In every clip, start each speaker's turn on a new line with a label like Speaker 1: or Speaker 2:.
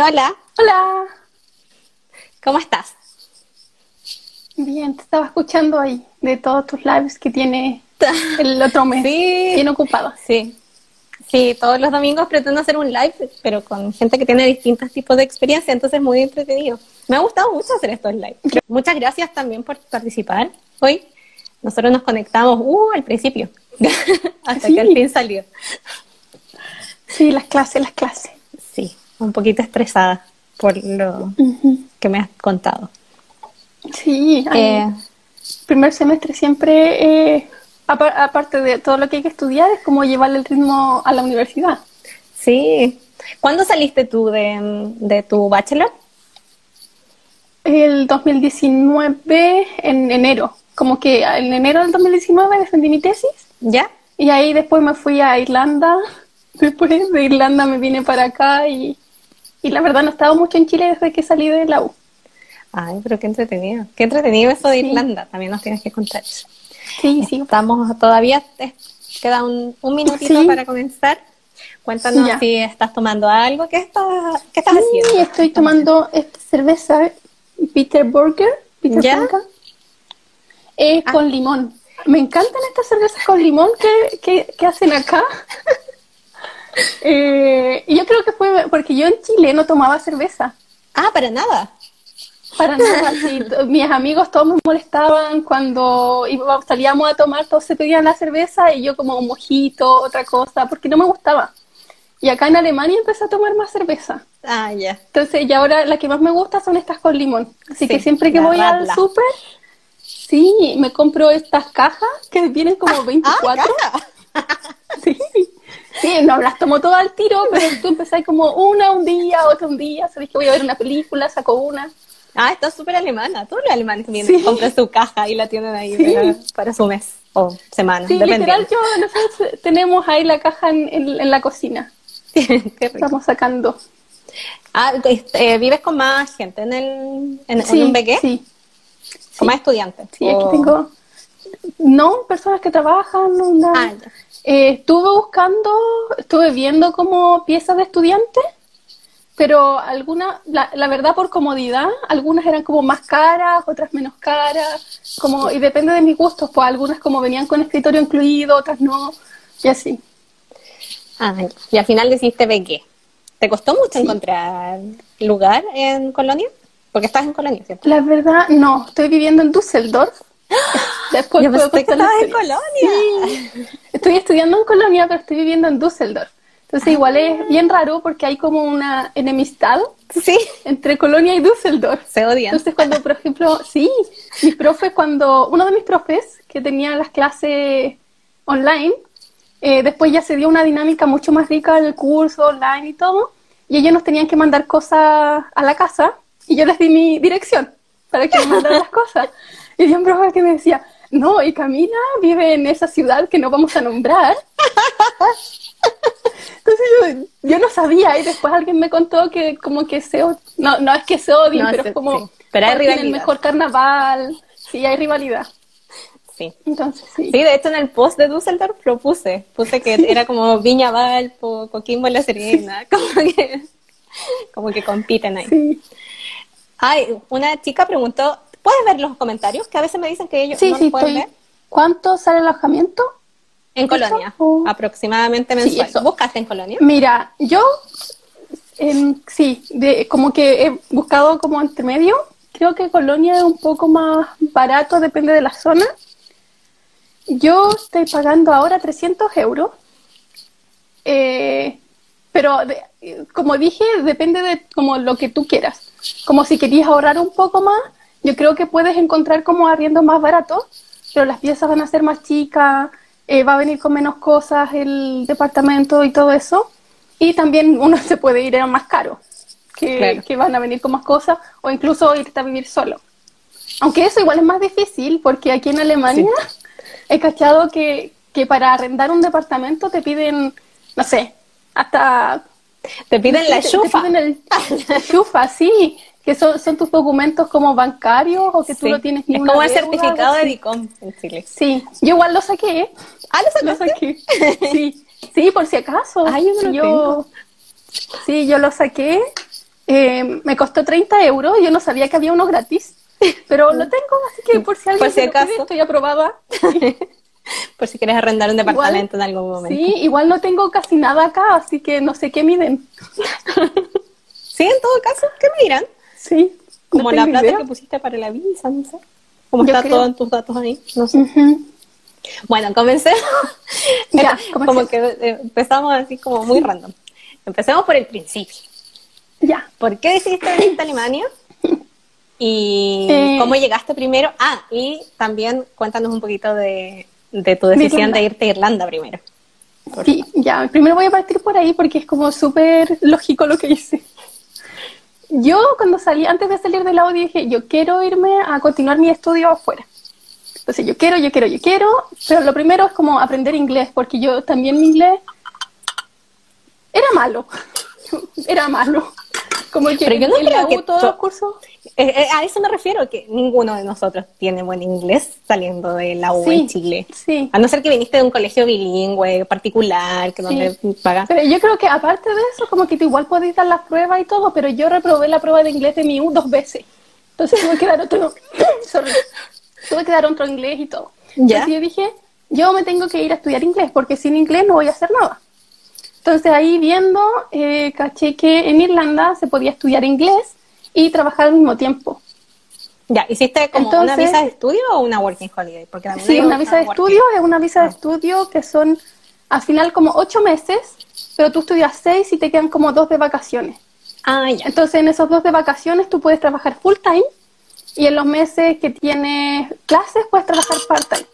Speaker 1: Hola.
Speaker 2: Hola.
Speaker 1: ¿Cómo estás?
Speaker 2: Bien, te estaba escuchando ahí de todos tus lives que tiene el otro mes.
Speaker 1: Sí.
Speaker 2: Bien ocupado.
Speaker 1: Sí. Sí, todos los domingos pretendo hacer un live, pero con gente que tiene distintos tipos de experiencia, entonces muy entretenido. Me ha gustado mucho hacer estos lives. Muchas gracias también por participar hoy. Nosotros nos conectamos uh, al principio, hasta
Speaker 2: Sí.
Speaker 1: que al fin salió.
Speaker 2: Sí, las clases, las clases.
Speaker 1: Sí, un poquito estresada por lo que me has contado.
Speaker 2: Sí,
Speaker 1: Eh,
Speaker 2: primer semestre siempre, eh, apa- aparte de todo lo que hay que estudiar, es como llevarle el ritmo a la universidad.
Speaker 1: sí. ¿Cuándo saliste tú de, de tu bachelor?
Speaker 2: El 2019, en enero, como que en enero del 2019 defendí mi tesis
Speaker 1: ¿Ya?
Speaker 2: y ahí después me fui a Irlanda. Después de Irlanda me vine para acá y, y la verdad no he estado mucho en Chile desde que salí de la U.
Speaker 1: Ay, pero qué entretenido. Qué entretenido eso de
Speaker 2: Sí.
Speaker 1: Irlanda. También nos tienes que contar eso.
Speaker 2: Sí, sí.
Speaker 1: Estamos todavía, te queda un, un minutito
Speaker 2: Sí.
Speaker 1: para comenzar. Cuéntanos
Speaker 2: Ya.
Speaker 1: si estás tomando algo. ¿Qué estás, qué estás
Speaker 2: Sí,
Speaker 1: haciendo?
Speaker 2: estoy tomando esta cerveza Peter Burger, Peter
Speaker 1: ¿Ya?
Speaker 2: Eh,
Speaker 1: Ah.
Speaker 2: con limón. Me encantan estas cervezas con limón que, que, que hacen acá. Eh, y yo creo que fue porque yo en Chile no tomaba cerveza.
Speaker 1: Ah, para nada.
Speaker 2: Para nada, sí. Mis amigos todos me molestaban cuando salíamos a tomar, todos se pedían la cerveza y yo como un mojito, otra cosa, porque no me gustaba. Y acá en Alemania empecé a tomar más cerveza.
Speaker 1: Ah, ya.
Speaker 2: Entonces, y ahora la que más me gusta son estas con limón. Así
Speaker 1: Sí,
Speaker 2: que siempre que voy al súper, sí, me compro estas cajas que vienen como 24.
Speaker 1: Ah,
Speaker 2: sí. Sí, no las tomo todas al tiro, pero tú empezás como una un día, otra un día. Sabes que voy a ver una película, saco una.
Speaker 1: Ah, estás súper alemana. Todos los alemanes también
Speaker 2: Sí.
Speaker 1: compran su caja y la tienen ahí
Speaker 2: Sí.
Speaker 1: para, para su mes o semana,
Speaker 2: Sí, literal, yo, nosotros tenemos ahí la caja en, en- en la cocina.
Speaker 1: Qué rico.
Speaker 2: Estamos sacando.
Speaker 1: Ah, este, ¿vives con más gente en, el, en, un bequé?
Speaker 2: sí.
Speaker 1: ¿Con más estudiantes?
Speaker 2: Sí, aquí tengo. No, personas que trabajan. Una...
Speaker 1: Ah, ya.
Speaker 2: Eh, estuve buscando, estuve viendo como piezas de estudiantes, pero algunas, la, la verdad por comodidad, algunas eran como más caras, otras menos caras, como, y depende de mis gustos, pues algunas como venían con escritorio incluido, otras no, y así.
Speaker 1: Ah, y al final decidiste bequé. ¿Te costó mucho
Speaker 2: Sí.
Speaker 1: encontrar lugar en Colonia? Porque estás en Colonia, ¿cierto?
Speaker 2: La verdad, no, estoy viviendo en Düsseldorf. Después
Speaker 1: Yo pensé que estabas en. Colonia.
Speaker 2: Sí, estoy estudiando en Colonia, pero estoy viviendo en Düsseldorf. Entonces igual es bien raro porque hay como una enemistad
Speaker 1: Sí,
Speaker 2: entre Colonia y Düsseldorf.
Speaker 1: se odian.
Speaker 2: Entonces cuando, por ejemplo, sí, mis profes, cuando uno de mis profes que tenía las clases online, eh, después ya se dio una dinámica mucho más rica en el curso online y todo, y ellos nos tenían que mandar cosas a la casa y yo les di mi dirección para que me mandaran las cosas. Y había un profe que me decía, no, y Camila vive en esa ciudad que no vamos a nombrar. Entonces yo, yo no sabía y después alguien me contó que como que se no, no es que se odien,
Speaker 1: No,
Speaker 2: pero
Speaker 1: sí,
Speaker 2: es como
Speaker 1: sí. Pero hay
Speaker 2: cuál tiene el
Speaker 1: rivalidad.
Speaker 2: mejor carnaval, sí hay rivalidad.
Speaker 1: Sí.
Speaker 2: Entonces sí.
Speaker 1: Sí, de hecho en el post de Düsseldorf lo puse. Puse que era como Viña Valpo, Coquimbo La Serena, como que, como que compiten ahí.
Speaker 2: Sí,
Speaker 1: Ay, una chica preguntó, ¿puedes ver los comentarios? Que a veces me dicen que ellos
Speaker 2: sí,
Speaker 1: no
Speaker 2: sí,
Speaker 1: pueden
Speaker 2: estoy.
Speaker 1: ver.
Speaker 2: ¿Cuánto sale el alojamiento?
Speaker 1: En. Colonia,
Speaker 2: O-
Speaker 1: aproximadamente
Speaker 2: Sí,
Speaker 1: mensual.
Speaker 2: eso.
Speaker 1: ¿Buscaste en Colonia?
Speaker 2: Mira, yo em, sí, de, como que he buscado como entre medio. Creo que Colonia es un poco más barato, depende de la zona. Yo estoy pagando ahora 300 euros. Eh, pero de- como dije, depende de como lo que tú quieras. Como si querías ahorrar un poco más, yo creo que puedes encontrar como arriendo más barato, pero las piezas van a ser más chicas, eh, va a venir con menos cosas el departamento y todo eso. Y también uno se puede ir a más caro, que,
Speaker 1: Claro.
Speaker 2: que van a venir con más cosas, o incluso irte a vivir solo. Aunque eso igual es más difícil, porque aquí en Alemania he cachado que, que para arrendar un departamento te piden, no sé, hasta...
Speaker 1: Te piden la
Speaker 2: te- te
Speaker 1: chufa.
Speaker 2: piden el- la chufa, sí, que son, son tus documentos como bancarios o que tú
Speaker 1: Sí.
Speaker 2: no tienes ni
Speaker 1: Es como el
Speaker 2: deuda,
Speaker 1: certificado de. DICOM en Chile.
Speaker 2: Sí, yo igual lo saqué.
Speaker 1: Ah, ¿lo
Speaker 2: Lo saqué. Sí, sí, por si acaso.
Speaker 1: Ay, yo no lo
Speaker 2: Sí, Sí, yo lo saqué Eh, me costó 30 euros, yo no sabía que había uno gratis, pero lo tengo, así que por si alguien
Speaker 1: Por si
Speaker 2: se lo pide,
Speaker 1: acaso.
Speaker 2: estoy aprobada.
Speaker 1: Por si quieres arrendar un departamento en algún momento.
Speaker 2: Sí, igual no tengo casi nada acá, así que no sé qué miden.
Speaker 1: Sí, en todo caso, ¿qué me dirán?
Speaker 2: Sí. no
Speaker 1: Como la plata
Speaker 2: idea.
Speaker 1: que pusiste para la visa, no sé. Como está
Speaker 2: creo.
Speaker 1: todo en tus datos ahí, no sé. Bueno, comencemos.
Speaker 2: Ya,
Speaker 1: como que eh, empezamos así como muy random. Empecemos por el principio.
Speaker 2: Ya.
Speaker 1: ¿Por qué decidiste venirte a Alemania? ¿Y
Speaker 2: Eh.
Speaker 1: cómo llegaste primero? Ah, y también cuéntanos un poquito de, de tu decisión
Speaker 2: Irlanda.
Speaker 1: de irte a Irlanda primero.
Speaker 2: Sí, ya. Primero voy a partir por ahí porque es como súper lógico lo que hice. Yo cuando salí, antes de salir de la UDI dije, yo quiero irme a continuar mi estudio afuera. Entonces yo quiero, yo quiero, yo quiero, pero lo primero es como aprender inglés, porque yo también mi inglés era malo. Era malo. Como que
Speaker 1: Pero yo no creo que
Speaker 2: todos
Speaker 1: to-
Speaker 2: los cursos
Speaker 1: Eh, eh, a eso me refiero, que ninguno de nosotros tiene buen inglés saliendo de la U
Speaker 2: Sí,
Speaker 1: en Chile.
Speaker 2: sí.
Speaker 1: A no ser que viniste de un colegio bilingüe particular, que donde pagan.
Speaker 2: Pero yo creo que aparte de eso, como que tú igual podés dar las pruebas y todo, pero yo reprobé la prueba de inglés de mi U dos veces. Entonces tuve que dar otro, sorry, tuve que dar otro inglés y todo.
Speaker 1: Ya.
Speaker 2: Entonces yo dije, yo me tengo que ir a estudiar inglés, porque sin inglés no voy a hacer nada. Entonces ahí viendo, eh, caché que en Irlanda se podía estudiar inglés y trabajar al mismo tiempo.
Speaker 1: Ya, ¿hiciste como una
Speaker 2: Entonces-
Speaker 1: visa de estudio o una working holiday? Porque
Speaker 2: Sí, una visa de
Speaker 1: working-
Speaker 2: estudio es una visa de estudio que son al final como ocho meses, pero tú estudias seis y te quedan como dos de vacaciones.
Speaker 1: Ah, ya.
Speaker 2: Entonces, en esos dos de vacaciones tú puedes trabajar full time y en los meses que tienes clases puedes trabajar part time.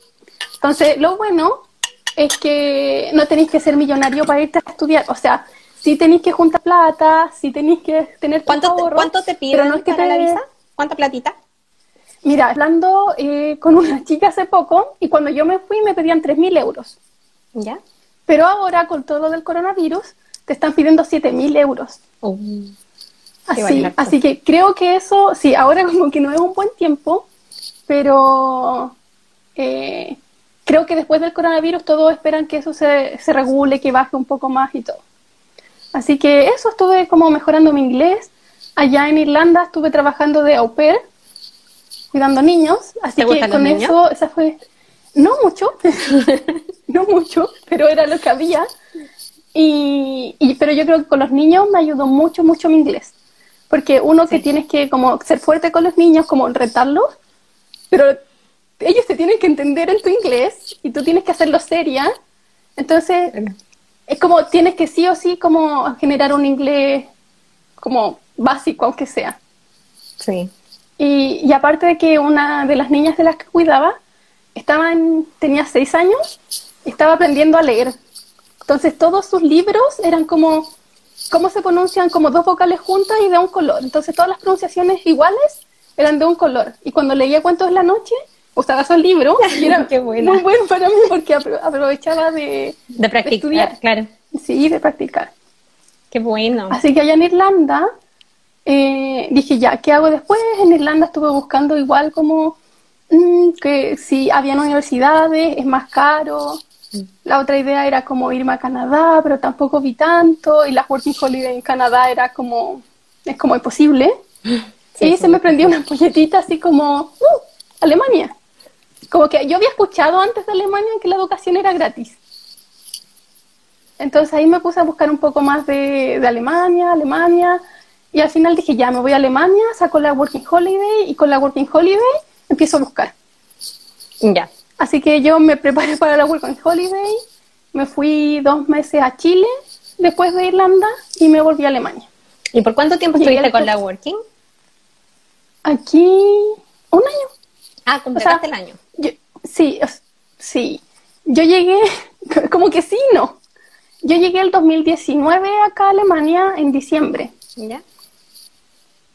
Speaker 2: Entonces, lo bueno es que no tenéis que ser millonario para irte a estudiar. O sea, sí tenéis que juntar plata, sí tenéis que tener
Speaker 1: ¿Cuánto te,
Speaker 2: ahorros,
Speaker 1: ¿Cuánto te
Speaker 2: pero
Speaker 1: piden
Speaker 2: no es que
Speaker 1: para la
Speaker 2: te-
Speaker 1: visa? ¿Cuánta platita?
Speaker 2: Mira, hablando eh, con una chica hace poco y cuando yo me fui me pedían 3.000 euros.
Speaker 1: ¿Ya?
Speaker 2: Pero ahora, con todo lo del coronavirus, te están pidiendo 7.000 euros.
Speaker 1: Uh,
Speaker 2: Así, así que creo que eso, sí, ahora como que no es un buen tiempo, pero eh, creo que después del coronavirus todos esperan que eso se, se regule, que baje un poco más y todo. Así que eso, estuve como mejorando mi inglés. Allá en Irlanda estuve trabajando de au pair, cuidando niños, así
Speaker 1: ¿Te
Speaker 2: que con
Speaker 1: niños?
Speaker 2: eso, esa fue, no mucho, no mucho, pero era lo que había. Y, y- pero yo creo que con los niños me ayudó mucho, mucho mi inglés. Porque uno que tienes que como ser fuerte con los niños, como retarlos, pero ellos te tienen que entender en tu inglés y tú tienes que hacerlo seria. Entonces, es como tienes que sí o sí como generar un inglés como básico, aunque sea.
Speaker 1: Sí.
Speaker 2: Y, y aparte de que una de las niñas de las que cuidaba estaba en- tenía seis años, estaba aprendiendo a leer. Entonces todos sus libros eran como, ¿cómo se pronuncian? Como dos vocales juntas y de un color. Entonces todas las pronunciaciones iguales eran de un color. Y cuando leía cuentos de la noche, usaba esos libros y era
Speaker 1: Qué buena.
Speaker 2: muy bueno para mí porque apro- aprovechaba de,
Speaker 1: De practicar,
Speaker 2: estudiar.
Speaker 1: claro.
Speaker 2: sí, de practicar.
Speaker 1: Qué bueno.
Speaker 2: Así que allá en Irlanda eh, dije, ya, ¿qué hago después? En Irlanda estuve buscando igual como mm, que si habían universidades, es más caro. La otra idea era como irme a Canadá, pero tampoco vi tanto. Y las Working Holiday en Canadá era como, es como imposible.
Speaker 1: Sí,
Speaker 2: y
Speaker 1: sí,
Speaker 2: se me prendió una polletita así como, ¡uh! Alemania. Como que yo había escuchado antes de Alemania que la educación era gratis. Entonces ahí me puse a buscar un poco más de, de Alemania, Alemania, y al final dije, ya, me voy a Alemania, saco la Working Holiday, y con la Working Holiday empiezo a buscar.
Speaker 1: Ya.
Speaker 2: Así que yo me preparé para la Working Holiday, me fui dos meses a Chile, después de Irlanda, y me volví a Alemania.
Speaker 1: ¿Y por cuánto tiempo
Speaker 2: Llegué
Speaker 1: estuviste con la working?
Speaker 2: Aquí, un año.
Speaker 1: Ah, completaste el año.
Speaker 2: Sí, sí. Yo llegué, como que sí, no. Yo llegué el 2019 acá a Alemania en diciembre.
Speaker 1: ¿Ya?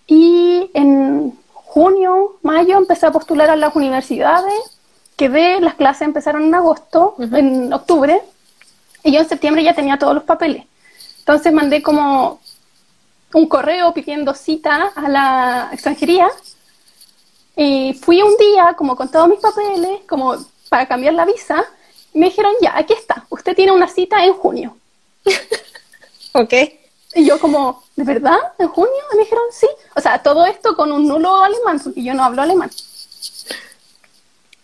Speaker 2: Y en junio, mayo empecé a postular a las universidades. Quedé, las clases empezaron en agosto, en octubre. Y yo en septiembre ya tenía todos los papeles. Entonces mandé como un correo pidiendo cita a la extranjería. Y fui un día como con todos mis papeles, como para cambiar la visa. Me dijeron, ya, aquí está, usted tiene una cita en junio.
Speaker 1: Ok.
Speaker 2: Y yo como, ¿de verdad? ¿En junio? Y me dijeron, sí. O sea, todo esto con un nulo alemán, porque yo no hablo alemán.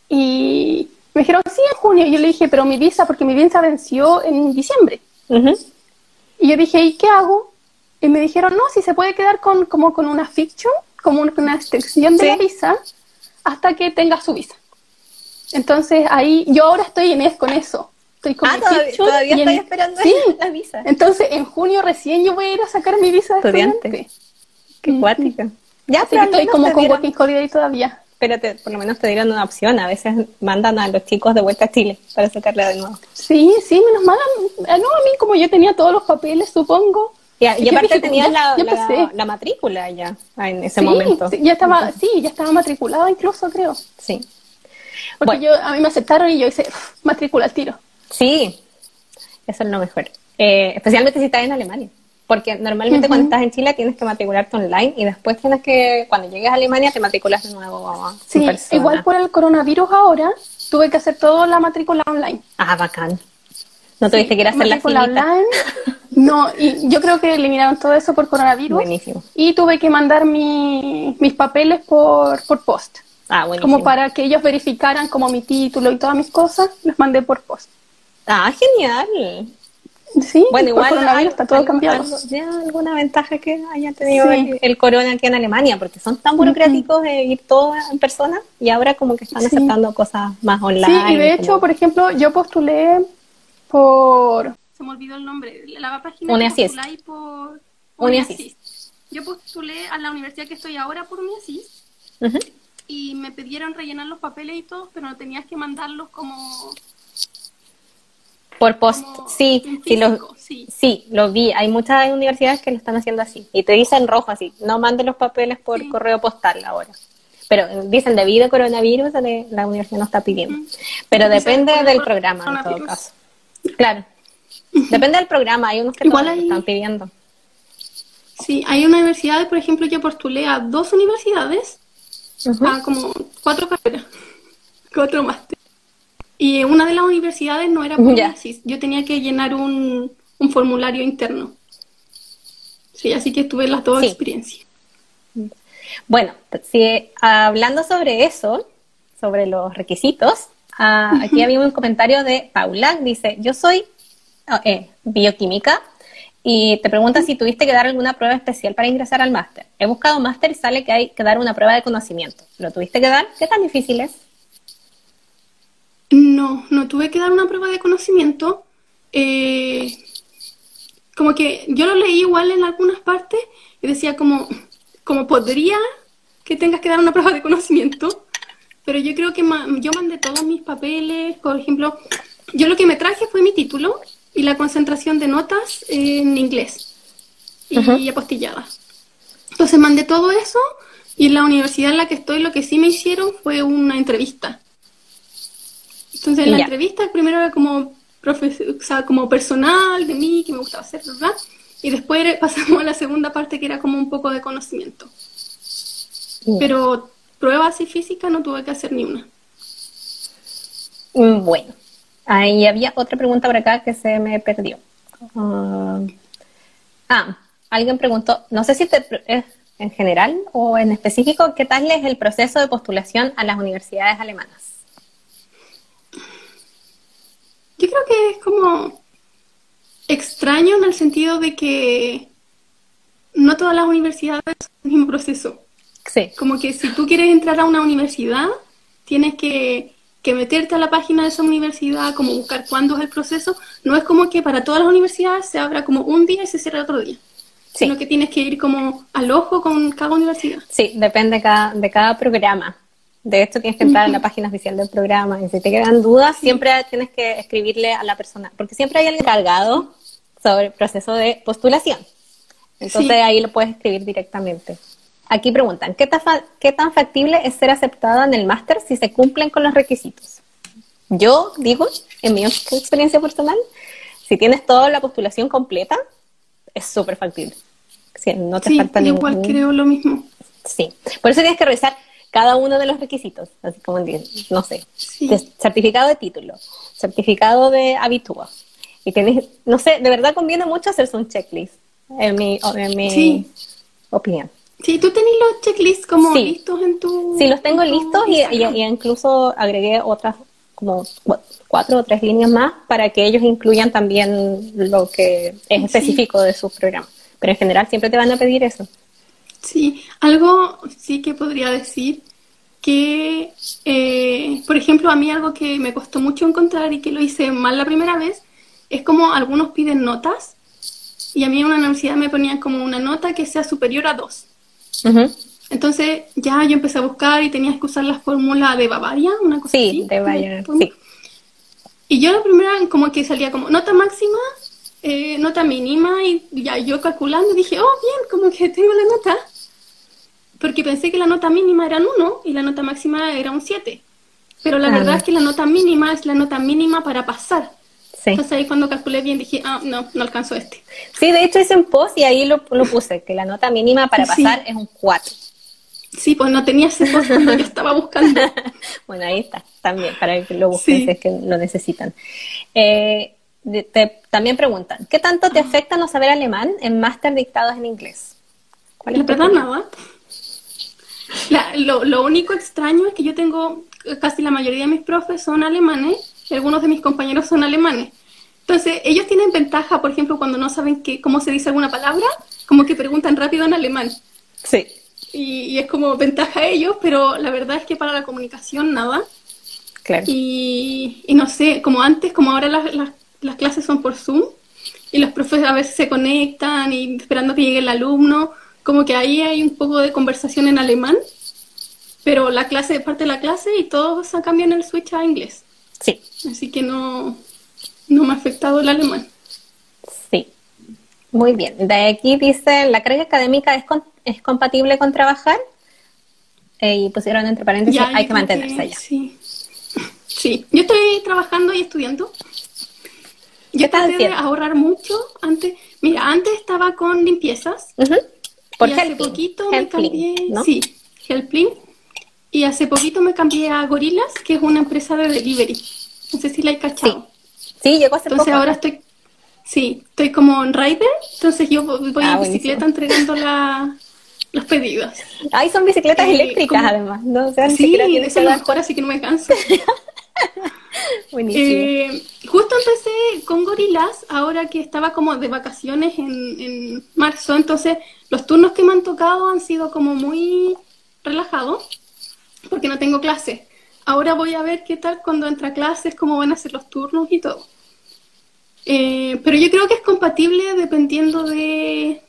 Speaker 2: Y me dijeron, sí, en junio. Y yo le dije, pero mi visa, porque mi visa venció en diciembre. Y yo dije, ¿y qué hago? Y me dijeron, no, si se puede quedar con, como con una fiction, como una extensión de la visa, hasta que tenga su visa. Entonces ahí, yo ahora estoy en es, con eso. Estoy con
Speaker 1: ah, todavía, estoy esperando la visa.
Speaker 2: Entonces en junio recién yo voy a ir a sacar mi visa de estudiante.
Speaker 1: Qué cuática.
Speaker 2: Ya, pero estoy como con Working Holiday todavía.
Speaker 1: Espérate, por lo menos te dieron una opción. A veces mandan a los chicos de vuelta a Chile para sacarla de nuevo.
Speaker 2: Sí, sí, menos mal. No, a mí como yo tenía todos los papeles, supongo.
Speaker 1: Y, aparte tenías la, la, matrícula ya en ese momento.
Speaker 2: Sí, ya estaba, sí, ya estaba matriculada incluso, creo.
Speaker 1: Sí.
Speaker 2: Porque yo, a mí me aceptaron y yo hice matrícula al tiro.
Speaker 1: Sí, eso es lo mejor. Eh, especialmente si estás en Alemania. Porque normalmente cuando estás en Chile tienes que matricularte online y después tienes que, cuando llegues a Alemania, te matriculas de nuevo.
Speaker 2: Sí, igual por el coronavirus ahora, tuve que hacer toda la matrícula online.
Speaker 1: Ah, bacán. ¿No tuviste que ir a hacer la filita?
Speaker 2: No, y yo creo que eliminaron todo eso por coronavirus.
Speaker 1: Buenísimo.
Speaker 2: Y tuve que mandar mi, mis papeles por, por post.
Speaker 1: Ah, buenísimo.
Speaker 2: Como para que ellos verificaran como mi título y todas mis cosas, los mandé por post.
Speaker 1: Ah, genial.
Speaker 2: Sí, bueno, igual está todo cambiado.
Speaker 1: alguna ventaja que haya tenido el, corona aquí en Alemania, porque son tan burocráticos de ir todo en persona y ahora como que están aceptando cosas más online.
Speaker 2: Sí, y de hecho, por ejemplo, yo postulé por... Se me olvidó el nombre. La página
Speaker 1: Uniasis.
Speaker 2: por...
Speaker 1: Uniasis.
Speaker 2: Yo postulé a la universidad que estoy ahora por Uniasis y me pidieron rellenar los papeles y todo, pero no tenías que mandarlos como
Speaker 1: por post, sí, sí, lo, sí. lo vi. Hay muchas universidades que lo están haciendo así. Y te dicen rojo así, no mande los papeles por correo postal ahora. Pero dicen, debido a coronavirus, la universidad no está pidiendo. Pero depende del programa, en todo caso. Claro. Depende del programa, hay unos que Igual están pidiendo.
Speaker 2: Sí, hay universidades, por ejemplo, yo postulé a dos universidades, a como cuatro carreras, cuatro máster. Y una de las universidades no era por yo tenía que llenar un, formulario interno. Sí, así que tuve las dos experiencias.
Speaker 1: Bueno, si, hablando sobre eso, sobre los requisitos, ah, aquí había un comentario de Paula, dice, yo soy oh, eh, bioquímica y te pregunta si tuviste que dar alguna prueba especial para ingresar al máster. He buscado máster y sale que hay que dar una prueba de conocimiento. ¿Lo tuviste que dar? ¿Qué tan difícil es?
Speaker 2: No, no tuve que dar una prueba de conocimiento. Eh, como que yo lo leí igual en algunas partes y decía como, como podría que tengas que dar una prueba de conocimiento, pero yo creo que yo mandé todos mis papeles, por ejemplo, yo lo que me traje fue mi título y la concentración de notas en inglés y apostilladas. Entonces mandé todo eso y en la universidad en la que estoy lo que sí me hicieron fue una entrevista entonces, en la entrevista primero era como, o sea, como personal de mí, que me gustaba hacer, ¿verdad? Y después pasamos a la segunda parte que era como un poco de conocimiento. Pero pruebas y física no tuve que hacer ni una.
Speaker 1: Mm, bueno, ahí había otra pregunta por acá que se me perdió. ah, ah alguien preguntó, no sé si te, es en general o en específico, ¿qué tal es el proceso de postulación a las universidades alemanas?
Speaker 2: Yo creo que es como extraño en el sentido de que no todas las universidades son el mismo proceso.
Speaker 1: Sí.
Speaker 2: Como que si tú quieres entrar a una universidad, tienes que, meterte a la página de esa universidad, como buscar cuándo es el proceso. No es como que para todas las universidades se abra como un día y se cierra otro día. Sí. Sino que tienes que ir como al ojo con cada universidad.
Speaker 1: Sí, depende cada, de cada programa. De hecho, tienes que entrar en la página oficial del programa y si te quedan dudas, siempre tienes que escribirle a la persona, porque siempre hay alguien cargado sobre el proceso de postulación. Entonces ahí lo puedes escribir directamente. Aquí preguntan, ¿qué tan, ¿qué tan factible es ser aceptada en el máster si se cumplen con los requisitos? Yo digo, en mi experiencia personal, si tienes toda la postulación completa, es súper factible.
Speaker 2: Si no te falta igual creo lo mismo.
Speaker 1: Sí, por eso tienes que revisar cada uno de los requisitos, así como, no sé, certificado de título, certificado de habitúa. Y tienes, no sé, de verdad conviene mucho hacerse un checklist en mi, en mi opinión.
Speaker 2: Sí, tú tenés los checklists como listos en tu...
Speaker 1: Sí, los tengo listos y, y, incluso agregué otras como cuatro o tres líneas más para que ellos incluyan también lo que es específico de su programa. Pero en general siempre te van a pedir eso.
Speaker 2: Sí, algo sí que podría decir que, eh, por ejemplo, a mí algo que me costó mucho encontrar y que lo hice mal la primera vez, es como algunos piden notas y a mí en una universidad me ponían como una nota que sea superior a Entonces ya yo empecé a buscar y tenías que usar la fórmula de Bavaria, una cosa
Speaker 1: sí, de Bavaria, sí.
Speaker 2: Y yo la primera como que salía como nota máxima, eh, nota mínima y ya yo calculando dije, oh, bien, como que tengo la nota. Porque pensé que la nota mínima era un 1 y la nota máxima era un 7. Pero la verdad es que la nota mínima es la nota mínima para pasar. Entonces ahí cuando calculé bien dije, ah, no, no alcanzo este.
Speaker 1: Sí, de hecho hice un post y ahí lo, lo puse, que la nota mínima para pasar es un 4.
Speaker 2: Sí, pues no tenía ese post cuando yo estaba buscando.
Speaker 1: bueno, ahí está, también, para que lo busquen si es que lo necesitan. Eh, te, también preguntan, ¿qué tanto te afecta no saber alemán en máster dictados en inglés?
Speaker 2: ¿Cuál es la verdad, nada. lo, lo único extraño es que yo tengo, casi la mayoría de mis profes son alemanes algunos de mis compañeros son alemanes. Entonces, ellos tienen ventaja, por ejemplo, cuando no saben qué, cómo se dice alguna palabra, como que preguntan rápido en alemán.
Speaker 1: Sí.
Speaker 2: Y, es como ventaja a ellos, pero la verdad es que para la comunicación nada.
Speaker 1: Claro.
Speaker 2: Y, y no sé, como antes, como ahora las, las, las, clases son por Zoom, y los profes a veces se conectan y esperando que llegue el alumno, como que ahí hay un poco de conversación en alemán, pero la clase, parte de la clase y todos cambian el switch a inglés.
Speaker 1: Sí.
Speaker 2: Así que no, no me ha afectado el alemán.
Speaker 1: Sí. Muy bien. De aquí dice, la carga académica es, es compatible con trabajar. Eh, y pusieron entre paréntesis, hay que mantenerse allá.
Speaker 2: Sí. sí. Yo estoy trabajando y estudiando. Yo traté de ahorrar mucho antes. Mira, antes estaba con limpiezas.
Speaker 1: Por
Speaker 2: y hace poquito me cambié. Sí, Helpling y hace poquito me cambié a Gorilas, que es una empresa de delivery. No sé si la he cachado.
Speaker 1: Sí, llegó hace
Speaker 2: Entonces ahora estoy, sí, estoy como en rider, entonces yo voy ah, en bicicleta entregando la, los pedidos.
Speaker 1: Ay, son bicicletas eh, eléctricas además, ¿no? O
Speaker 2: sea, sí, eso es lo mejor, así que no me canso.
Speaker 1: Buenísimo.
Speaker 2: Eh, justo empecé con Gorilas, ahora que estaba como de vacaciones en, en marzo, entonces los turnos que me han tocado han sido como muy relajados porque no tengo clase. Ahora voy a ver qué tal cuando entra a clases, cómo van a ser los turnos y todo. Eh, pero yo creo que es compatible dependiendo de,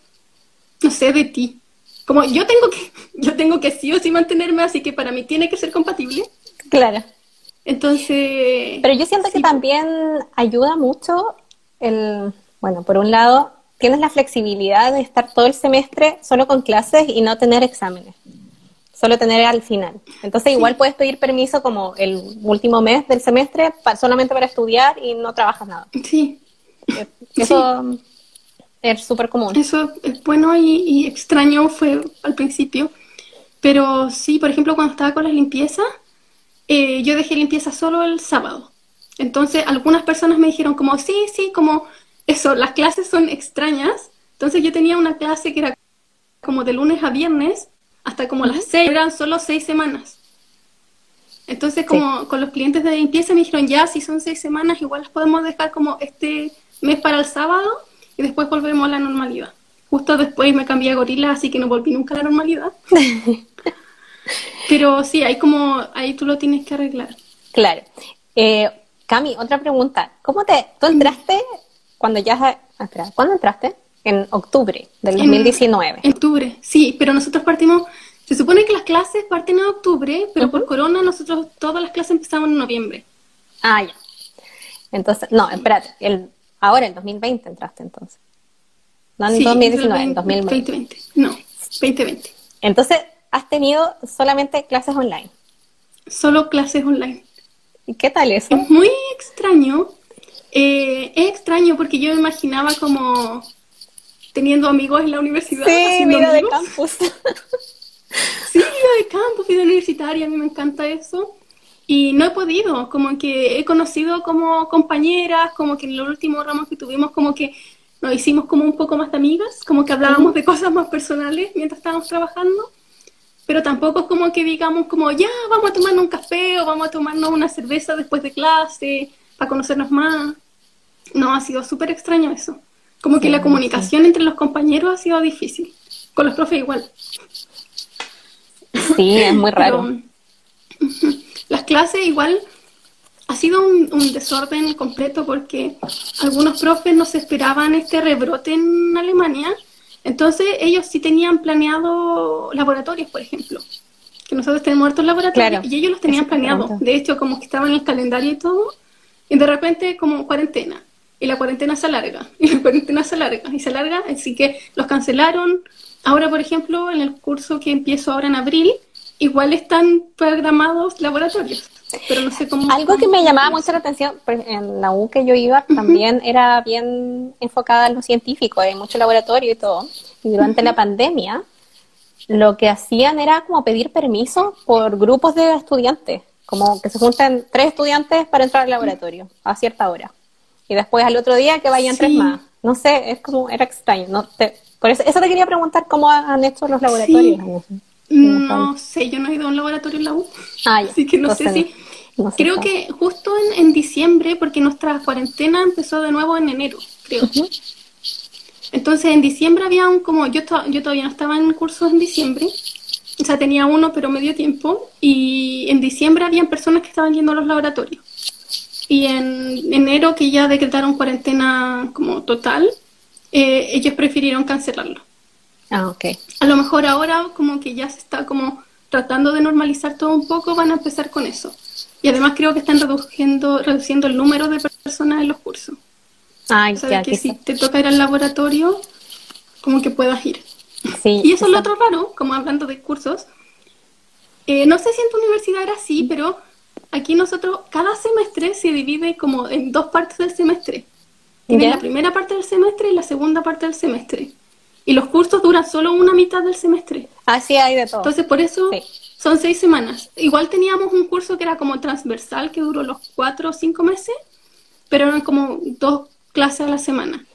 Speaker 2: no sé, de ti. Como yo tengo que, yo tengo que sí o sí mantenerme, así que para mí tiene que ser compatible.
Speaker 1: Claro.
Speaker 2: Entonces.
Speaker 1: Pero yo siento que también ayuda mucho el, bueno, por un lado, tienes la flexibilidad de estar todo el semestre solo con clases y no tener exámenes solo tener al final. Entonces igual puedes pedir permiso como el último mes del semestre solamente para estudiar y no trabajas nada.
Speaker 2: Sí.
Speaker 1: Eh, eso es súper común.
Speaker 2: Eso es bueno y, extraño fue al principio. Pero sí, por ejemplo, cuando estaba con las limpiezas, eh, yo dejé limpieza solo el sábado. Entonces algunas personas me dijeron como, sí, sí, como eso, las clases son extrañas. Entonces yo tenía una clase que era como de lunes a viernes hasta como las seis, eran solo seis semanas. Entonces, como con los clientes de limpieza me dijeron, ya, si son seis semanas, igual las podemos dejar como este mes para el sábado y después volvemos a la normalidad. Justo después me cambié a gorila, así que no volví nunca a la normalidad. Pero sí, ahí como, ahí tú lo tienes que arreglar.
Speaker 1: Claro. Eh, Cami, otra pregunta. ¿Cómo te, tú entraste cuando ya, espera, ¿cuándo entraste? En octubre del 2019.
Speaker 2: En octubre, sí, pero nosotros partimos, se supone que las clases parten en octubre, pero por corona nosotros todas las clases empezamos en noviembre.
Speaker 1: Ah, ya. Entonces, no, espérate, el, ahora en 2020 entraste entonces. No en 2019, en 2020. 2020.
Speaker 2: No, 2020.
Speaker 1: Entonces, has tenido solamente clases online.
Speaker 2: Solo clases online.
Speaker 1: ¿Y qué tal eso?
Speaker 2: Es muy extraño. Eh, es extraño porque yo imaginaba como teniendo amigos en la universidad.
Speaker 1: Sí, vida de campus.
Speaker 2: sí, vida de campus, vida universitaria, a mí me encanta eso. Y no he podido, como que he conocido como compañeras, como que en los últimos ramos que tuvimos, como que nos hicimos como un poco más de amigas, como que hablábamos de cosas más personales mientras estábamos trabajando, pero tampoco es como que digamos como ya vamos a tomarnos un café o vamos a tomarnos una cerveza después de clase para conocernos más. No, ha sido súper extraño eso. Como que la comunicación entre los compañeros ha sido difícil. Con los profes igual.
Speaker 1: Sí, es muy raro.
Speaker 2: las clases igual ha sido un, desorden completo porque algunos profes no se esperaban este rebrote en Alemania. Entonces ellos sí tenían planeado laboratorios, por ejemplo. Que nosotros tenemos hartos laboratorios y ellos los tenían planeados. De hecho, como que estaban en el calendario y todo. Y de repente como cuarentena. Y la cuarentena se alarga. Y la cuarentena se alarga. Y se alarga. Así que los cancelaron. Ahora, por ejemplo, en el curso que empiezo ahora en abril, igual están programados laboratorios. Pero no sé cómo.
Speaker 1: Algo que me llamaba mucho la atención, pues, en la U que yo iba también era bien enfocada en lo científico, hay mucho laboratorio y todo. Y durante la pandemia, lo que hacían era como pedir permiso por grupos de estudiantes, como que se junten tres estudiantes para entrar al laboratorio a cierta hora. Y después al otro día que vayan tres más. No sé, es como, era extraño. No por eso, eso te quería preguntar cómo han hecho los laboratorios.
Speaker 2: No sé, yo no he ido a un laboratorio en la U. Ah, así que no sé si. creo que justo en, diciembre, porque nuestra cuarentena empezó de nuevo en enero, creo. Entonces en diciembre había un como. Yo, yo todavía no estaba en cursos en diciembre. O sea, tenía uno, pero medio tiempo. Y en diciembre habían personas que estaban yendo a los laboratorios. Y en enero, que ya decretaron cuarentena como total, eh, ellos prefirieron cancelarlo.
Speaker 1: Ah, ok.
Speaker 2: A lo mejor ahora como que ya se está como tratando de normalizar todo un poco, van a empezar con eso. Y además creo que están reduciendo, reduciendo el número de personas en los cursos.
Speaker 1: Ay,
Speaker 2: o sea, que si te toca ir al laboratorio, como que puedas ir. Sí, y eso es lo otro raro, como hablando de cursos. Eh, no sé si en tu universidad era así, pero aquí nosotros, cada semestre se divide como en dos partes del semestre. Tiene la primera parte del semestre y la segunda parte del semestre. Y los cursos duran solo una mitad del semestre.
Speaker 1: Así hay de todo.
Speaker 2: Entonces, por eso son seis semanas. Igual teníamos un curso que era como transversal, que duró los cuatro o cinco meses, pero eran como dos clases a la semana.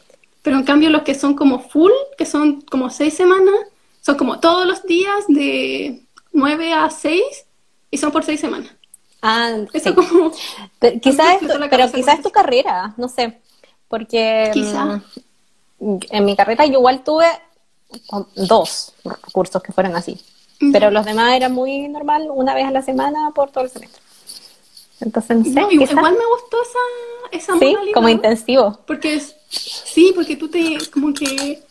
Speaker 2: Pero en cambio, los que son como full, que son como seis semanas, son como todos los días de nueve a seis y son por seis semanas.
Speaker 1: Ah, Eso como. Pero, quizás, pero quizás es tu carrera, no sé. Porque.
Speaker 2: Quizás.
Speaker 1: Mm, en mi carrera yo igual tuve dos cursos que fueron así. Pero los demás era muy normal, una vez a la semana por todo el semestre. Entonces, no sé.
Speaker 2: igual me gustó esa, esa
Speaker 1: sí, como intensivo.
Speaker 2: Porque sí, porque tú te, como que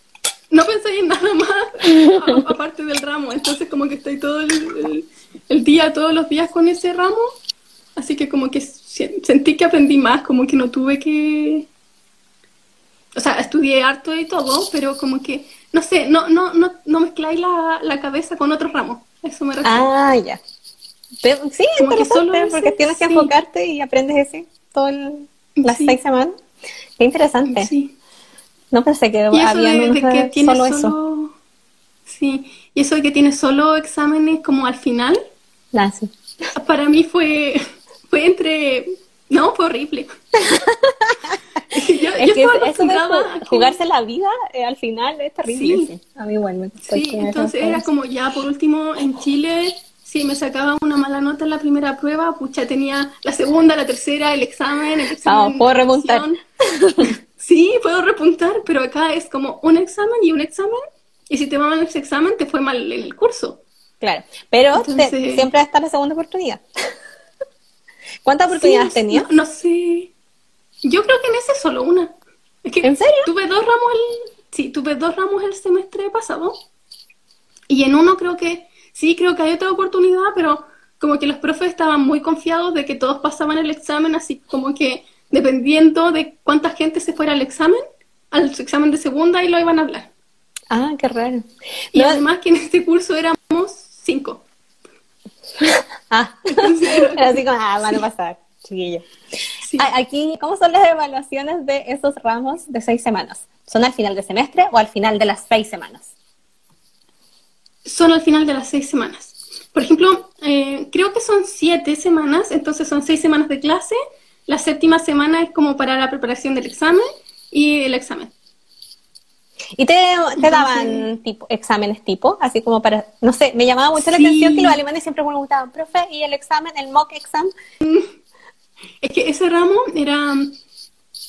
Speaker 2: no pensé en nada más aparte del ramo. Entonces, como que estoy todo el, el, día, todos los días con ese ramo. Así que, como que sentí que aprendí más, como que no tuve que. O sea, estudié harto y todo, pero como que no sé, no, no, no, no mezcláis la, la cabeza con otros ramos. Eso me refiero.
Speaker 1: Ah, ya. Pero, sí, Como que solo porque tienes que enfocarte y aprendes ese todo las seis semanas. Qué interesante. Sí. No pensé que había de, que solo, eso.
Speaker 2: Sí, y eso de que tienes solo exámenes como al final.
Speaker 1: Ah, sí.
Speaker 2: Para mí fue, fue entre... No, fue horrible.
Speaker 1: es que eso de jugarse la vida eh, al final es terrible. Sí. A mí igual
Speaker 2: Sí, entonces era como ya por último en Chile, si me sacaba una mala nota en la primera prueba, pucha, tenía la segunda, la tercera, el examen, el examen.
Speaker 1: Ah, puedo remontar.
Speaker 2: sí, puedo repuntar, pero acá es como un examen y un examen, y si te va mal ese examen, te fue mal en el curso.
Speaker 1: Claro, pero siempre está la segunda oportunidad. ¿Cuántas oportunidades tenías?
Speaker 2: no sé. Yo creo que en ese solo una.
Speaker 1: ¿En serio?
Speaker 2: Tuve dos ramos el, sí, tuve dos ramos el semestre pasado. Y en uno creo que, sí, creo que hay otra oportunidad, pero como que los profes estaban muy confiados de que todos pasaban el examen, así como que dependiendo de cuánta gente se fuera al examen, al examen de segunda, y lo iban a hablar.
Speaker 1: Ah, qué raro.
Speaker 2: Y además que en este curso éramos cinco.
Speaker 1: ah, así como, ah, van a pasar, chiquillo. Aquí, ¿cómo son las evaluaciones de esos ramos de seis semanas? ¿Son al final de semestre o al final de las seis semanas?
Speaker 2: Son al final de las seis semanas. Por ejemplo, eh, creo que son siete semanas, entonces son seis semanas de clase. La séptima semana es como para la preparación del examen y el examen.
Speaker 1: ¿Y te, te daban tipo, exámenes tipo? Así como para, no sé, me llamaba mucho la
Speaker 2: Sí.
Speaker 1: atención que los alemanes siempre me preguntaban, profe, ¿y el examen, el mock exam?
Speaker 2: Es que ese ramo era.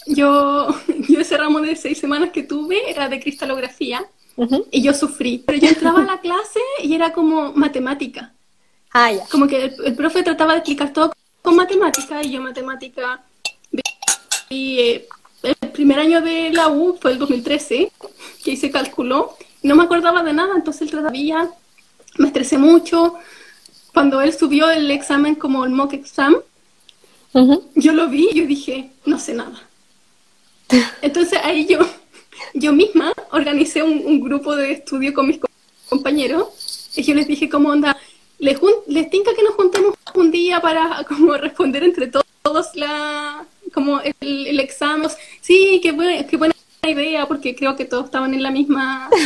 Speaker 2: Yo, yo ese ramo de seis semanas que tuve era de cristalografía
Speaker 1: Ujú.
Speaker 2: y yo sufrí. Pero yo entraba a la clase y era como matemática.
Speaker 1: Ah, ya.
Speaker 2: Como que el, el profe trataba de explicar todo con matemática y yo matemática. Y eh, el primer año de la U fue el 2013, que hice cálculo. Y no me acordaba de nada, entonces él todavía me estresé mucho. Cuando él subió el examen como el mock exam,
Speaker 1: Ujú.
Speaker 2: yo lo vi y yo dije, no sé nada. Entonces ahí yo, yo misma organicé un, un grupo de estudio con mis co- compañeros y yo les dije, ¿cómo onda? ¿Les, les tinca que nos juntemos un día para como responder entre to- todos la, como el, el examen? Sí, qué buena, qué buena idea, porque creo que todos estaban en la misma...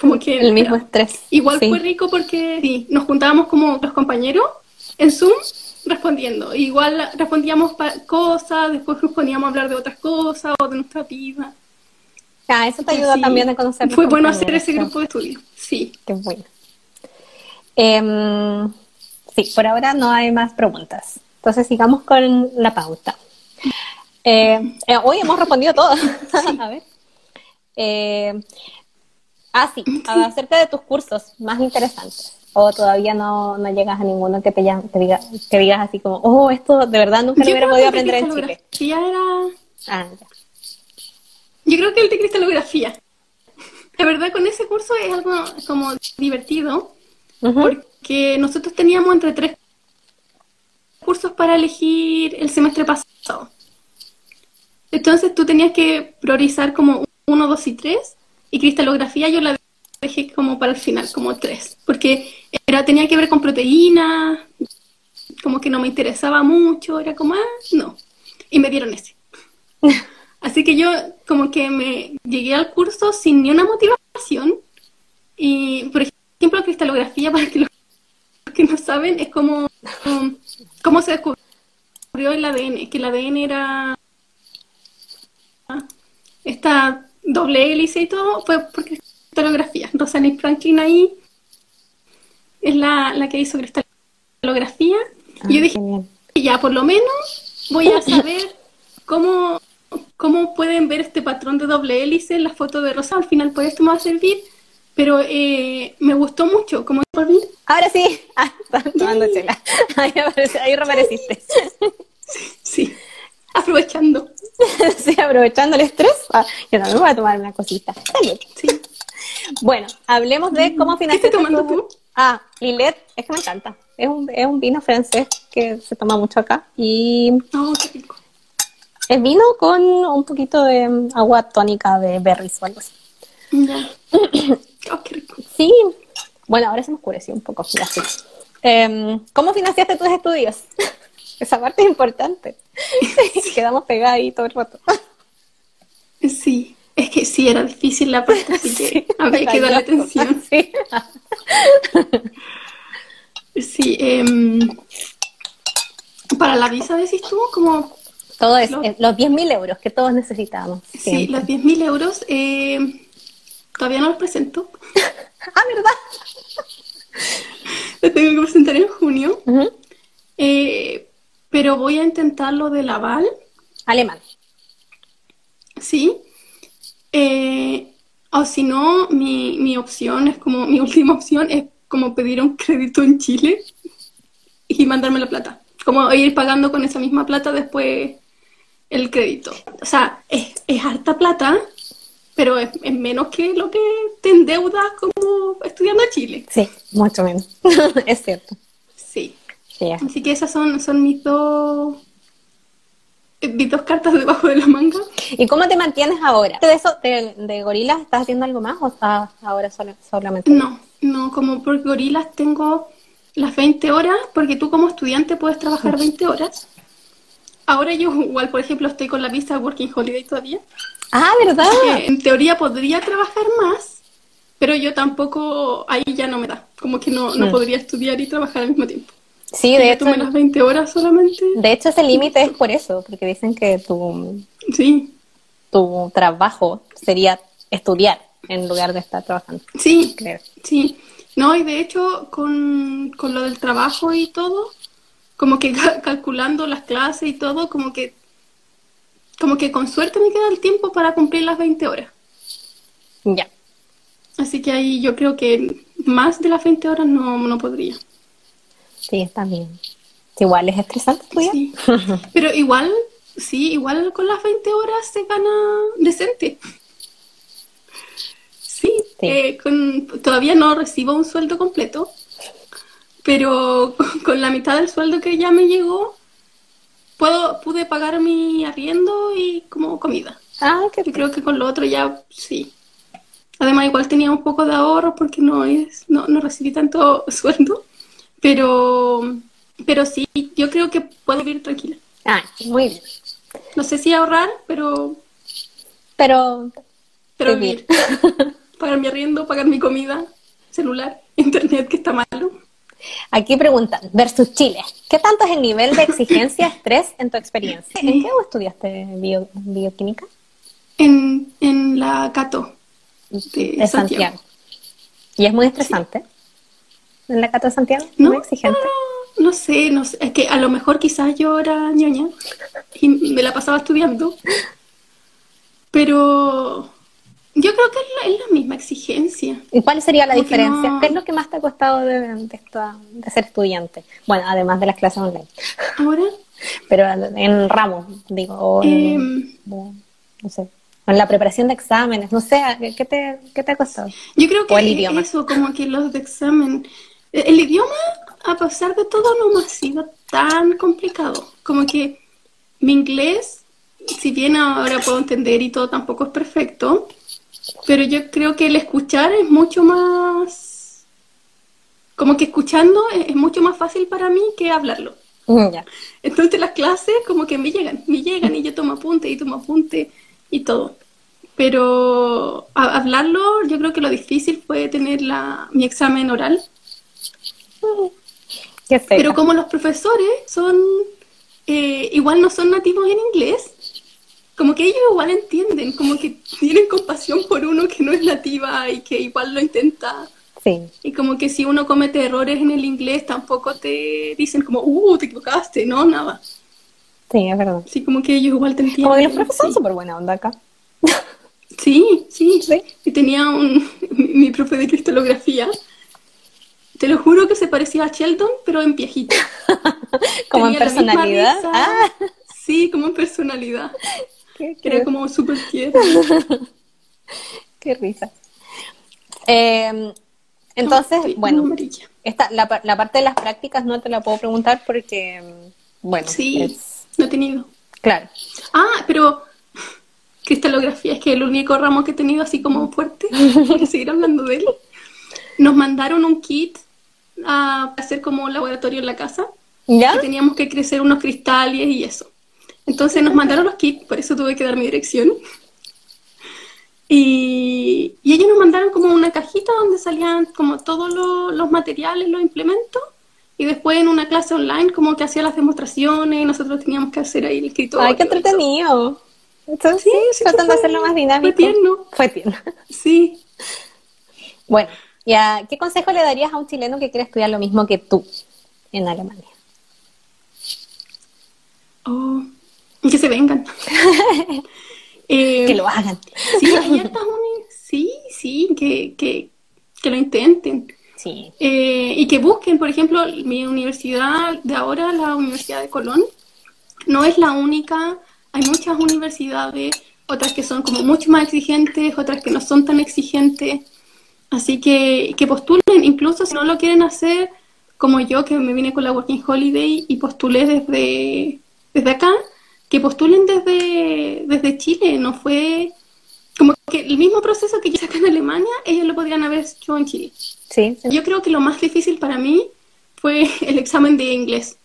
Speaker 2: Como que
Speaker 1: El mismo estrés.
Speaker 2: Igual
Speaker 1: Sí.
Speaker 2: fue rico porque sí, nos juntábamos como los compañeros en Zoom respondiendo. Igual respondíamos cosas, después nos poníamos a hablar de otras cosas o de nuestra vida.
Speaker 1: Ah, eso te ayuda
Speaker 2: Sí.
Speaker 1: también a conocer.
Speaker 2: Fue bueno hacer ese grupo de estudio. Sí.
Speaker 1: Qué bueno. Em, sí, por ahora no hay más preguntas. Entonces sigamos con la pauta. Eh, eh, hoy hemos respondido todo. a ver. Eh, ah, sí, acerca de tus cursos más interesantes. O todavía no, no llegas a ninguno que te, te diga, que digas así como, oh, esto de verdad nunca lo
Speaker 2: Yo
Speaker 1: hubiera podido aprender en Chile.
Speaker 2: era...
Speaker 1: Ah, ya.
Speaker 2: Yo creo que el de cristalografía. La verdad con ese curso es algo como divertido porque nosotros teníamos entre tres cursos para elegir el semestre pasado. Entonces tú tenías que priorizar como uno, dos y tres, y cristalografía yo la dejé como para el final, como tres, porque era, tenía que ver con proteínas, como que no me interesaba mucho, era como, ah, no, y me dieron ese. Así que yo como que me llegué al curso sin ni una motivación, y por ejemplo cristalografía, para que los que no saben, es como cómo se descubrió el ADN, que el ADN era esta doble hélice y todo, fue por cristalografía. Rosalind Franklin ahí es la, la que hizo cristalografía.
Speaker 1: Ah,
Speaker 2: y yo dije,
Speaker 1: genial.
Speaker 2: ya, por lo menos voy a saber cómo, cómo pueden ver este patrón de doble hélice en la foto de Rosa. Al final, pues esto me va a servir. Pero eh, me gustó mucho, como
Speaker 1: Ahora sí. Ah, tomando chela. Ahí, ahí reapareciste.
Speaker 2: Sí, aprovechando.
Speaker 1: sí, aprovechando el estrés. Ah, yo también voy a tomar una cosita. Salud.
Speaker 2: Sí.
Speaker 1: Bueno, hablemos de cómo
Speaker 2: ¿Qué
Speaker 1: financiaste
Speaker 2: estás tomando
Speaker 1: tu-
Speaker 2: tú?
Speaker 1: Ah, Lillet, es que me encanta. Es un, es un vino francés que se toma mucho acá. Y
Speaker 2: Oh, qué rico.
Speaker 1: es vino con un poquito de agua tónica de berries o algo así.
Speaker 2: Ya. Oh, qué rico.
Speaker 1: Sí. Bueno, ahora se me oscureció un poco. Ya sí. Em, ¿Cómo financiaste tus estudios? Esa parte es importante. Quedamos pegadas ahí todo el rato.
Speaker 2: Sí, es que sí, era difícil la parte, así que había que darle atención.
Speaker 1: Sí.
Speaker 2: Sí, em, para la visa, decís tú, como
Speaker 1: Todo eso,
Speaker 2: Lo-
Speaker 1: eh, los 10.000 euros que todos necesitábamos.
Speaker 2: sí,
Speaker 1: siempre.
Speaker 2: los 10.000 euros, eh, todavía no los presento.
Speaker 1: Ah, ¿verdad?
Speaker 2: Los tengo que presentar en junio,
Speaker 1: Ujú.
Speaker 2: eh, pero voy a intentar lo del aval.
Speaker 1: Alemán.
Speaker 2: Sí. Eh, o si no, mi, mi opción es como, mi última opción es como pedir un crédito en Chile y mandarme la plata. Como ir pagando con esa misma plata después el crédito. O sea, es, es harta plata, pero es, es menos que lo que te endeudas como estudiando en Chile.
Speaker 1: Sí, mucho menos. es cierto.
Speaker 2: Sí. Así que esas son, son mis dos eh, mis dos cartas debajo de la manga.
Speaker 1: ¿Y cómo te mantienes ahora? ¿De eso, de, de gorilas, estás haciendo algo más o estás ahora solo- solamente?
Speaker 2: No, no, como por gorilas tengo las 20 horas, porque tú como estudiante puedes trabajar 20 horas. Ahora yo igual, por ejemplo, estoy con la visa Working Holiday todavía.
Speaker 1: Ah, ¿verdad?
Speaker 2: que en teoría podría trabajar más, pero yo tampoco, ahí ya no me da. Como que no, no
Speaker 1: Mm.
Speaker 2: podría estudiar y trabajar al mismo tiempo.
Speaker 1: Sí, de hecho,
Speaker 2: las 20 horas solamente.
Speaker 1: de hecho ese límite es por eso, porque dicen que tu,
Speaker 2: Sí,
Speaker 1: tu trabajo sería estudiar en lugar de estar trabajando.
Speaker 2: Sí,
Speaker 1: Creo.
Speaker 2: sí. No, y de hecho, con, con lo del trabajo y todo, como que ca- calculando las clases y todo, como que, como que con suerte me queda el tiempo para cumplir las 20 horas.
Speaker 1: Ya.
Speaker 2: Así que ahí yo creo que más de las 20 horas no, no podría.
Speaker 1: Sí, está bien. Igual es estresante estudiar.
Speaker 2: Sí. Pero igual, sí, igual con las 20 horas se gana decente. Sí,
Speaker 1: Sí.
Speaker 2: eh, con, todavía no recibo un sueldo completo, pero con la mitad del sueldo que ya me llegó, puedo, pude pagar mi arriendo y como comida.
Speaker 1: Ah, qué
Speaker 2: Yo creo que con lo otro ya sí. Además, igual tenía un poco de ahorro porque no es, no, no recibí tanto sueldo. Pero, pero sí, yo creo que puedo vivir tranquila.
Speaker 1: Ah, muy bien.
Speaker 2: No sé si ahorrar, pero,
Speaker 1: Pero,
Speaker 2: pero
Speaker 1: Vivir.
Speaker 2: vivir. Pagar mi arriendo, pagar mi comida, celular, internet, que está malo.
Speaker 1: Aquí preguntan, versus Chile, ¿qué tanto es el nivel de exigencia, estrés en tu experiencia? ¿En qué estudiaste bio- bioquímica?
Speaker 2: En, en la Cato de,
Speaker 1: De Santiago. ¿Y es muy estresante? ¿En la Cata de Santiago?
Speaker 2: No,
Speaker 1: ¿Muy exigente?
Speaker 2: no, no sé, no sé. Es que a lo mejor quizás yo era ñoña y me la pasaba estudiando. Pero yo creo que es la, es la misma exigencia.
Speaker 1: ¿Y cuál sería la
Speaker 2: Como
Speaker 1: diferencia?
Speaker 2: no-
Speaker 1: ¿Qué es lo que más te ha costado de, de, esta- de ser estudiante? Bueno, además de las clases online.
Speaker 2: Ahora,
Speaker 1: Pero en ramos, digo, en,
Speaker 2: Em.
Speaker 1: no sé, en la preparación de exámenes, no sé, ¿qué te, qué te ha costado?
Speaker 2: yo creo que
Speaker 1: el idioma.
Speaker 2: eso, como que los de examen. El el idioma, a pesar de todo, no me ha sido tan complicado. Como que mi inglés, si bien ahora puedo entender y todo, tampoco es perfecto. Pero yo creo que el escuchar es mucho más... Como que escuchando es, es mucho más fácil para mí que hablarlo.
Speaker 1: Mm.
Speaker 2: Entonces las clases como que me llegan, me llegan y yo tomo apunte y tomo apunte y todo. Pero a- hablarlo, yo creo que lo difícil fue tener la, mi examen oral. Pero como los profesores son, eh, igual no son nativos en inglés, como que ellos igual entienden, como que tienen compasión por uno que no es nativa y que igual lo intenta.
Speaker 1: Sí,
Speaker 2: Y como que si uno comete errores en el inglés, tampoco te dicen como, uh, te equivocaste, no, nada.
Speaker 1: sí, es verdad.
Speaker 2: Sí, como que ellos igual te entienden.
Speaker 1: Como que los profes son
Speaker 2: sí.
Speaker 1: súper buena onda acá.
Speaker 2: Sí, sí,
Speaker 1: Sí.
Speaker 2: Y tenía un, mi, profe de cristalografía. Te lo juro que se parecía a Sheldon, pero en viejito.
Speaker 1: Como en personalidad. Ah,
Speaker 2: Sí, como en personalidad.
Speaker 1: Qué,
Speaker 2: Era como súper tierno.
Speaker 1: qué risa. Eh, entonces, bueno, esta, la, la parte de las prácticas no te la puedo preguntar porque, mm, bueno,
Speaker 2: Sí,
Speaker 1: es-
Speaker 2: no he tenido.
Speaker 1: claro.
Speaker 2: Ah, pero cristalografía es que el único ramo que he tenido así como fuerte, para seguir hablando de él. Nos mandaron un kit a hacer como un laboratorio en la casa.
Speaker 1: ¿Ya?
Speaker 2: que teníamos que crecer unos cristales y eso. Entonces nos mandaron los kits, por eso tuve que dar mi dirección. Y, y ellos nos mandaron como una cajita donde salían como todos lo- los materiales, los implementos. Y después en una clase online como que hacía las demostraciones y nosotros teníamos que hacer ahí el escritorio.
Speaker 1: Ay, qué entretenido. Entonces, sí,
Speaker 2: sí,
Speaker 1: tratan de
Speaker 2: fue-
Speaker 1: hacerlo más
Speaker 2: fue
Speaker 1: dinámico.
Speaker 2: tierno.
Speaker 1: Fue tierno.
Speaker 2: Sí.
Speaker 1: Bueno, ¿y a qué consejo le darías a un chileno que quiere estudiar lo mismo que tú en Alemania?
Speaker 2: Oh, que se vengan. Eh,
Speaker 1: Que lo hagan.
Speaker 2: Sí, hay hartas uni- sí, sí, que, que, que lo intenten.
Speaker 1: Sí.
Speaker 2: Eh, y que busquen, por ejemplo, mi universidad de ahora, la Universidad de Colón, no es la única, hay muchas universidades, otras que son como mucho más exigentes, otras que no son tan exigentes, así que, que postulen, incluso si no lo quieren hacer como yo, que me vine con la Working Holiday y postulé desde, desde acá, que postulen desde, desde Chile, no fue como que el mismo proceso que yo acá en Alemania, ellos lo podrían haber hecho en Chile.
Speaker 1: Sí, sí.
Speaker 2: Yo creo que lo más difícil para mí fue el examen de inglés.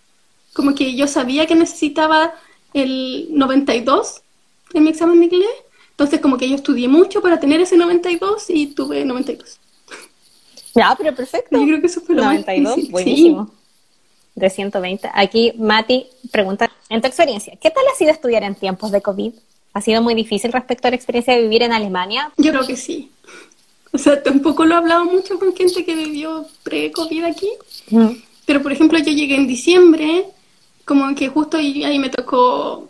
Speaker 2: Como que yo sabía que necesitaba el 92 en mi examen de inglés, entonces como que yo estudié mucho para tener ese 92 y tuve 92.
Speaker 1: Ya, pero perfecto.
Speaker 2: Yo creo que eso fue lo
Speaker 1: 92,
Speaker 2: más difícil.
Speaker 1: buenísimo. De 120. Aquí Mati pregunta, en tu experiencia, ¿qué tal ha sido estudiar en tiempos de COVID? ¿Ha sido muy difícil respecto a la experiencia de vivir en Alemania?
Speaker 2: Yo creo que sí. O sea, tampoco lo he hablado mucho con gente que vivió pre-COVID aquí.
Speaker 1: Mm.
Speaker 2: Pero, por ejemplo, yo llegué en diciembre, como que justo ahí, ahí me tocó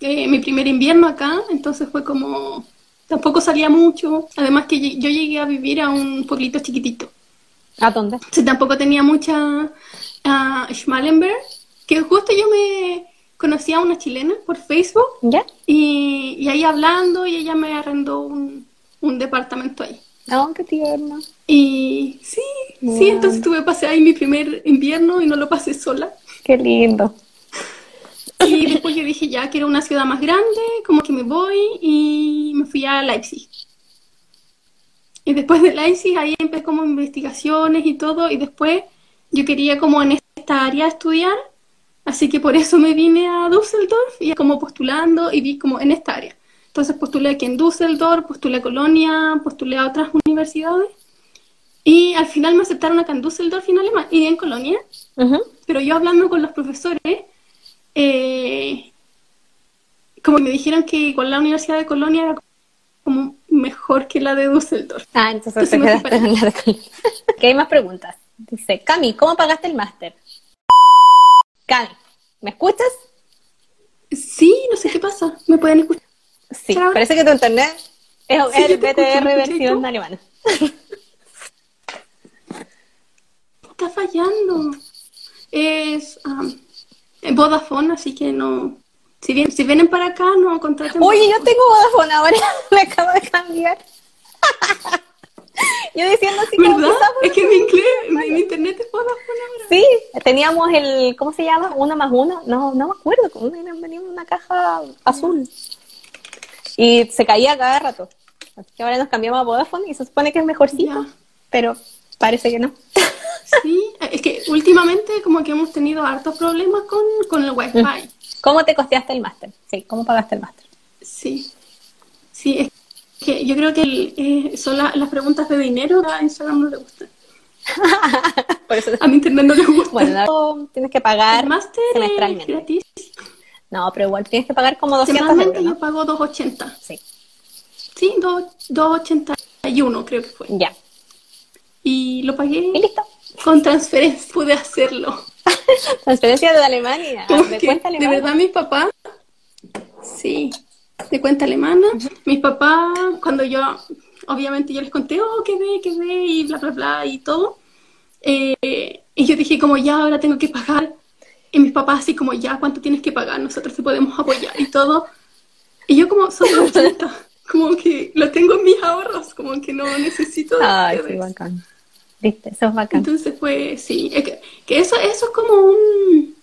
Speaker 2: eh, mi primer invierno acá, entonces fue como... Tampoco salía mucho. Además que yo llegué a vivir a un pueblito chiquitito.
Speaker 1: ¿A dónde?
Speaker 2: O sea, tampoco tenía mucha ah, Schmallenberg, que justo yo me conocí a una chilena por Facebook
Speaker 1: ¿Ya?
Speaker 2: y, y ahí hablando y ella me arrendó un, un departamento ahí.
Speaker 1: No, qué tierno.
Speaker 2: Y sí, sí,
Speaker 1: Wow.
Speaker 2: entonces tuve pasé ahí mi primer invierno y no lo pasé sola.
Speaker 1: Qué lindo.
Speaker 2: Y después yo dije, ya quiero una ciudad más grande, como que me voy y me fui a Leipzig. Y después de Leipzig ahí empecé como investigaciones y todo y después yo quería como en esta área estudiar, así que por eso me vine a Düsseldorf y como postulando y vi como en esta área. Entonces postulé aquí en Düsseldorf, postulé a Colonia, postulé a otras universidades y al final me aceptaron acá en Düsseldorf y en Alemania y en Colonia. Pero yo hablando con los profesores, eh, como me dijeron que igual la Universidad de Colonia era como mejor que la de Düsseldorf.
Speaker 1: Ah, entonces
Speaker 2: Entonces
Speaker 1: te quedaste en la de Colonia. ¿Qué hay más preguntas? Dice, Cami, ¿cómo pagaste el máster? Cami, ¿me escuchas?
Speaker 2: Sí, no sé qué pasa. ¿Me pueden escuchar?
Speaker 1: Sí, parece que tu internet es
Speaker 2: Sí,
Speaker 1: el
Speaker 2: escucho,
Speaker 1: BTR
Speaker 2: ¿me escuchas
Speaker 1: versión alemana.
Speaker 2: Está fallando. Es um, Vodafone, así que no. Si, bien, si vienen para acá, no contraten.
Speaker 1: Oye, yo tengo Vodafone ahora, me acabo de cambiar. yo diciendo así
Speaker 2: ¿Verdad? Es que mi inglés, mi, mi internet es ahora.
Speaker 1: Sí, teníamos el, ¿cómo se llama? Uno más uno, no, no me acuerdo, como una- una caja azul. Y se caía cada rato. Así que ahora nos cambiamos a Vodafone y se supone que es mejorcito,
Speaker 2: Ya.
Speaker 1: pero parece que no.
Speaker 2: Sí, es que últimamente como que hemos tenido hartos problemas con, con el wifi.
Speaker 1: ¿Cómo te costeaste el máster? Sí, ¿cómo pagaste el máster?
Speaker 2: Sí, sí, es que yo creo que el- eh, son la- las preguntas de dinero a Instagram no le gustan.
Speaker 1: Por eso,
Speaker 2: A mi internet no le gusta.
Speaker 1: bueno, no, tienes que pagar
Speaker 2: el máster es gratis.
Speaker 1: No, pero igual tienes que pagar como 200
Speaker 2: Semanalmente
Speaker 1: euros,
Speaker 2: yo
Speaker 1: ¿no?
Speaker 2: pago 2.80.
Speaker 1: Sí,
Speaker 2: Sí, dos- 2.81 creo que fue.
Speaker 1: ya.
Speaker 2: Y lo pagué
Speaker 1: Y listo.
Speaker 2: con transferencia, pude hacerlo.
Speaker 1: Transferencia de Alemania,
Speaker 2: Como
Speaker 1: de cuenta
Speaker 2: de
Speaker 1: alemana.
Speaker 2: verdad mis papás, sí, de cuenta alemana, mis papás, cuando yo, obviamente yo les conté, oh, que ve, que ve, y bla, bla, bla, y todo, eh, y yo dije como, ya, ahora tengo que pagar, y mis papás así como, ya, ¿cuánto tienes que pagar? Nosotros te podemos apoyar y todo, y yo como, solo 80, como que lo tengo en mis ahorros, como que no necesito
Speaker 1: Ay,
Speaker 2: ustedes.
Speaker 1: bacán. Viste, eso es bacán.
Speaker 2: Entonces, pues sí, es que, que eso, eso es como un,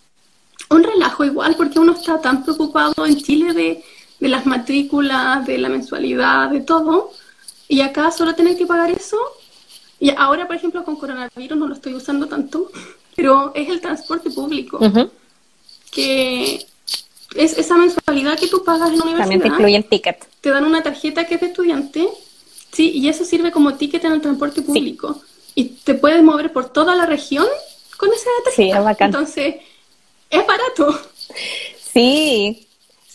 Speaker 2: un relajo igual, porque uno está tan preocupado en Chile de, de las matrículas, de la mensualidad, de todo, y acá solo tener que pagar eso. Y ahora, por ejemplo, con coronavirus no lo estoy usando tanto, pero es el transporte público,
Speaker 1: Ujú.
Speaker 2: que es esa mensualidad que tú pagas en la
Speaker 1: También te
Speaker 2: universidad
Speaker 1: incluye el ticket.
Speaker 2: te dan una tarjeta que es de estudiante, sí, y eso sirve como ticket en el transporte público. Y te puedes mover por toda la región con esa tarjeta.
Speaker 1: Sí, es bacán.
Speaker 2: Entonces, es barato.
Speaker 1: Sí,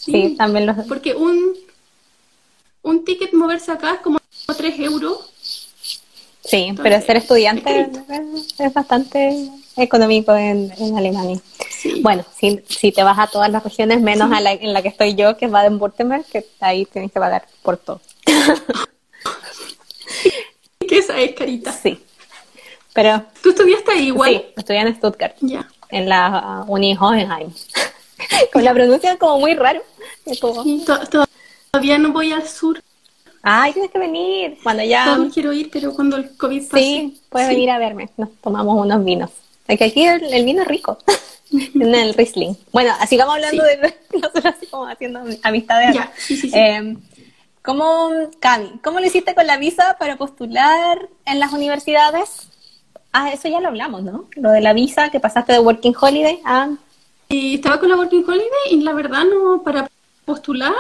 Speaker 1: sí, también los...
Speaker 2: Porque un, un ticket moverse acá es como 3 euros.
Speaker 1: Sí,
Speaker 2: Entonces,
Speaker 1: pero ser estudiante
Speaker 2: es
Speaker 1: bastante económico en, en Alemania.
Speaker 2: Sí.
Speaker 1: Bueno, si, si te vas a todas las regiones, menos a la en la que estoy yo, que es Baden-Württemberg, que ahí tienes que pagar por todo.
Speaker 2: Que esa es carita.
Speaker 1: Sí. Pero
Speaker 2: ¿Tú estudiaste ahí igual?
Speaker 1: sí, estudié en Stuttgart,
Speaker 2: Ya.
Speaker 1: en la uh, Uni Hohenheim. Con la pronuncia como muy raro. Como,
Speaker 2: todavía no voy al sur.
Speaker 1: ay, tienes que venir. Cuando ya...
Speaker 2: Todavía quiero ir, pero cuando el COVID pase.
Speaker 1: Sí, puedes
Speaker 2: Sí.
Speaker 1: venir a verme. Nos tomamos unos vinos. Que aquí el, el vino es rico. en el Riesling. Bueno, así vamos hablando
Speaker 2: Sí.
Speaker 1: de nosotros así como haciendo amistades.
Speaker 2: Ya, sí, sí, sí.
Speaker 1: Eh, ¿Cómo, Cami, cómo lo hiciste con la visa para postular en las universidades? Ah, eso ya lo hablamos, ¿no? Lo de la visa que pasaste de Working Holiday a...
Speaker 2: Y estaba con la Working Holiday y la verdad no, para postular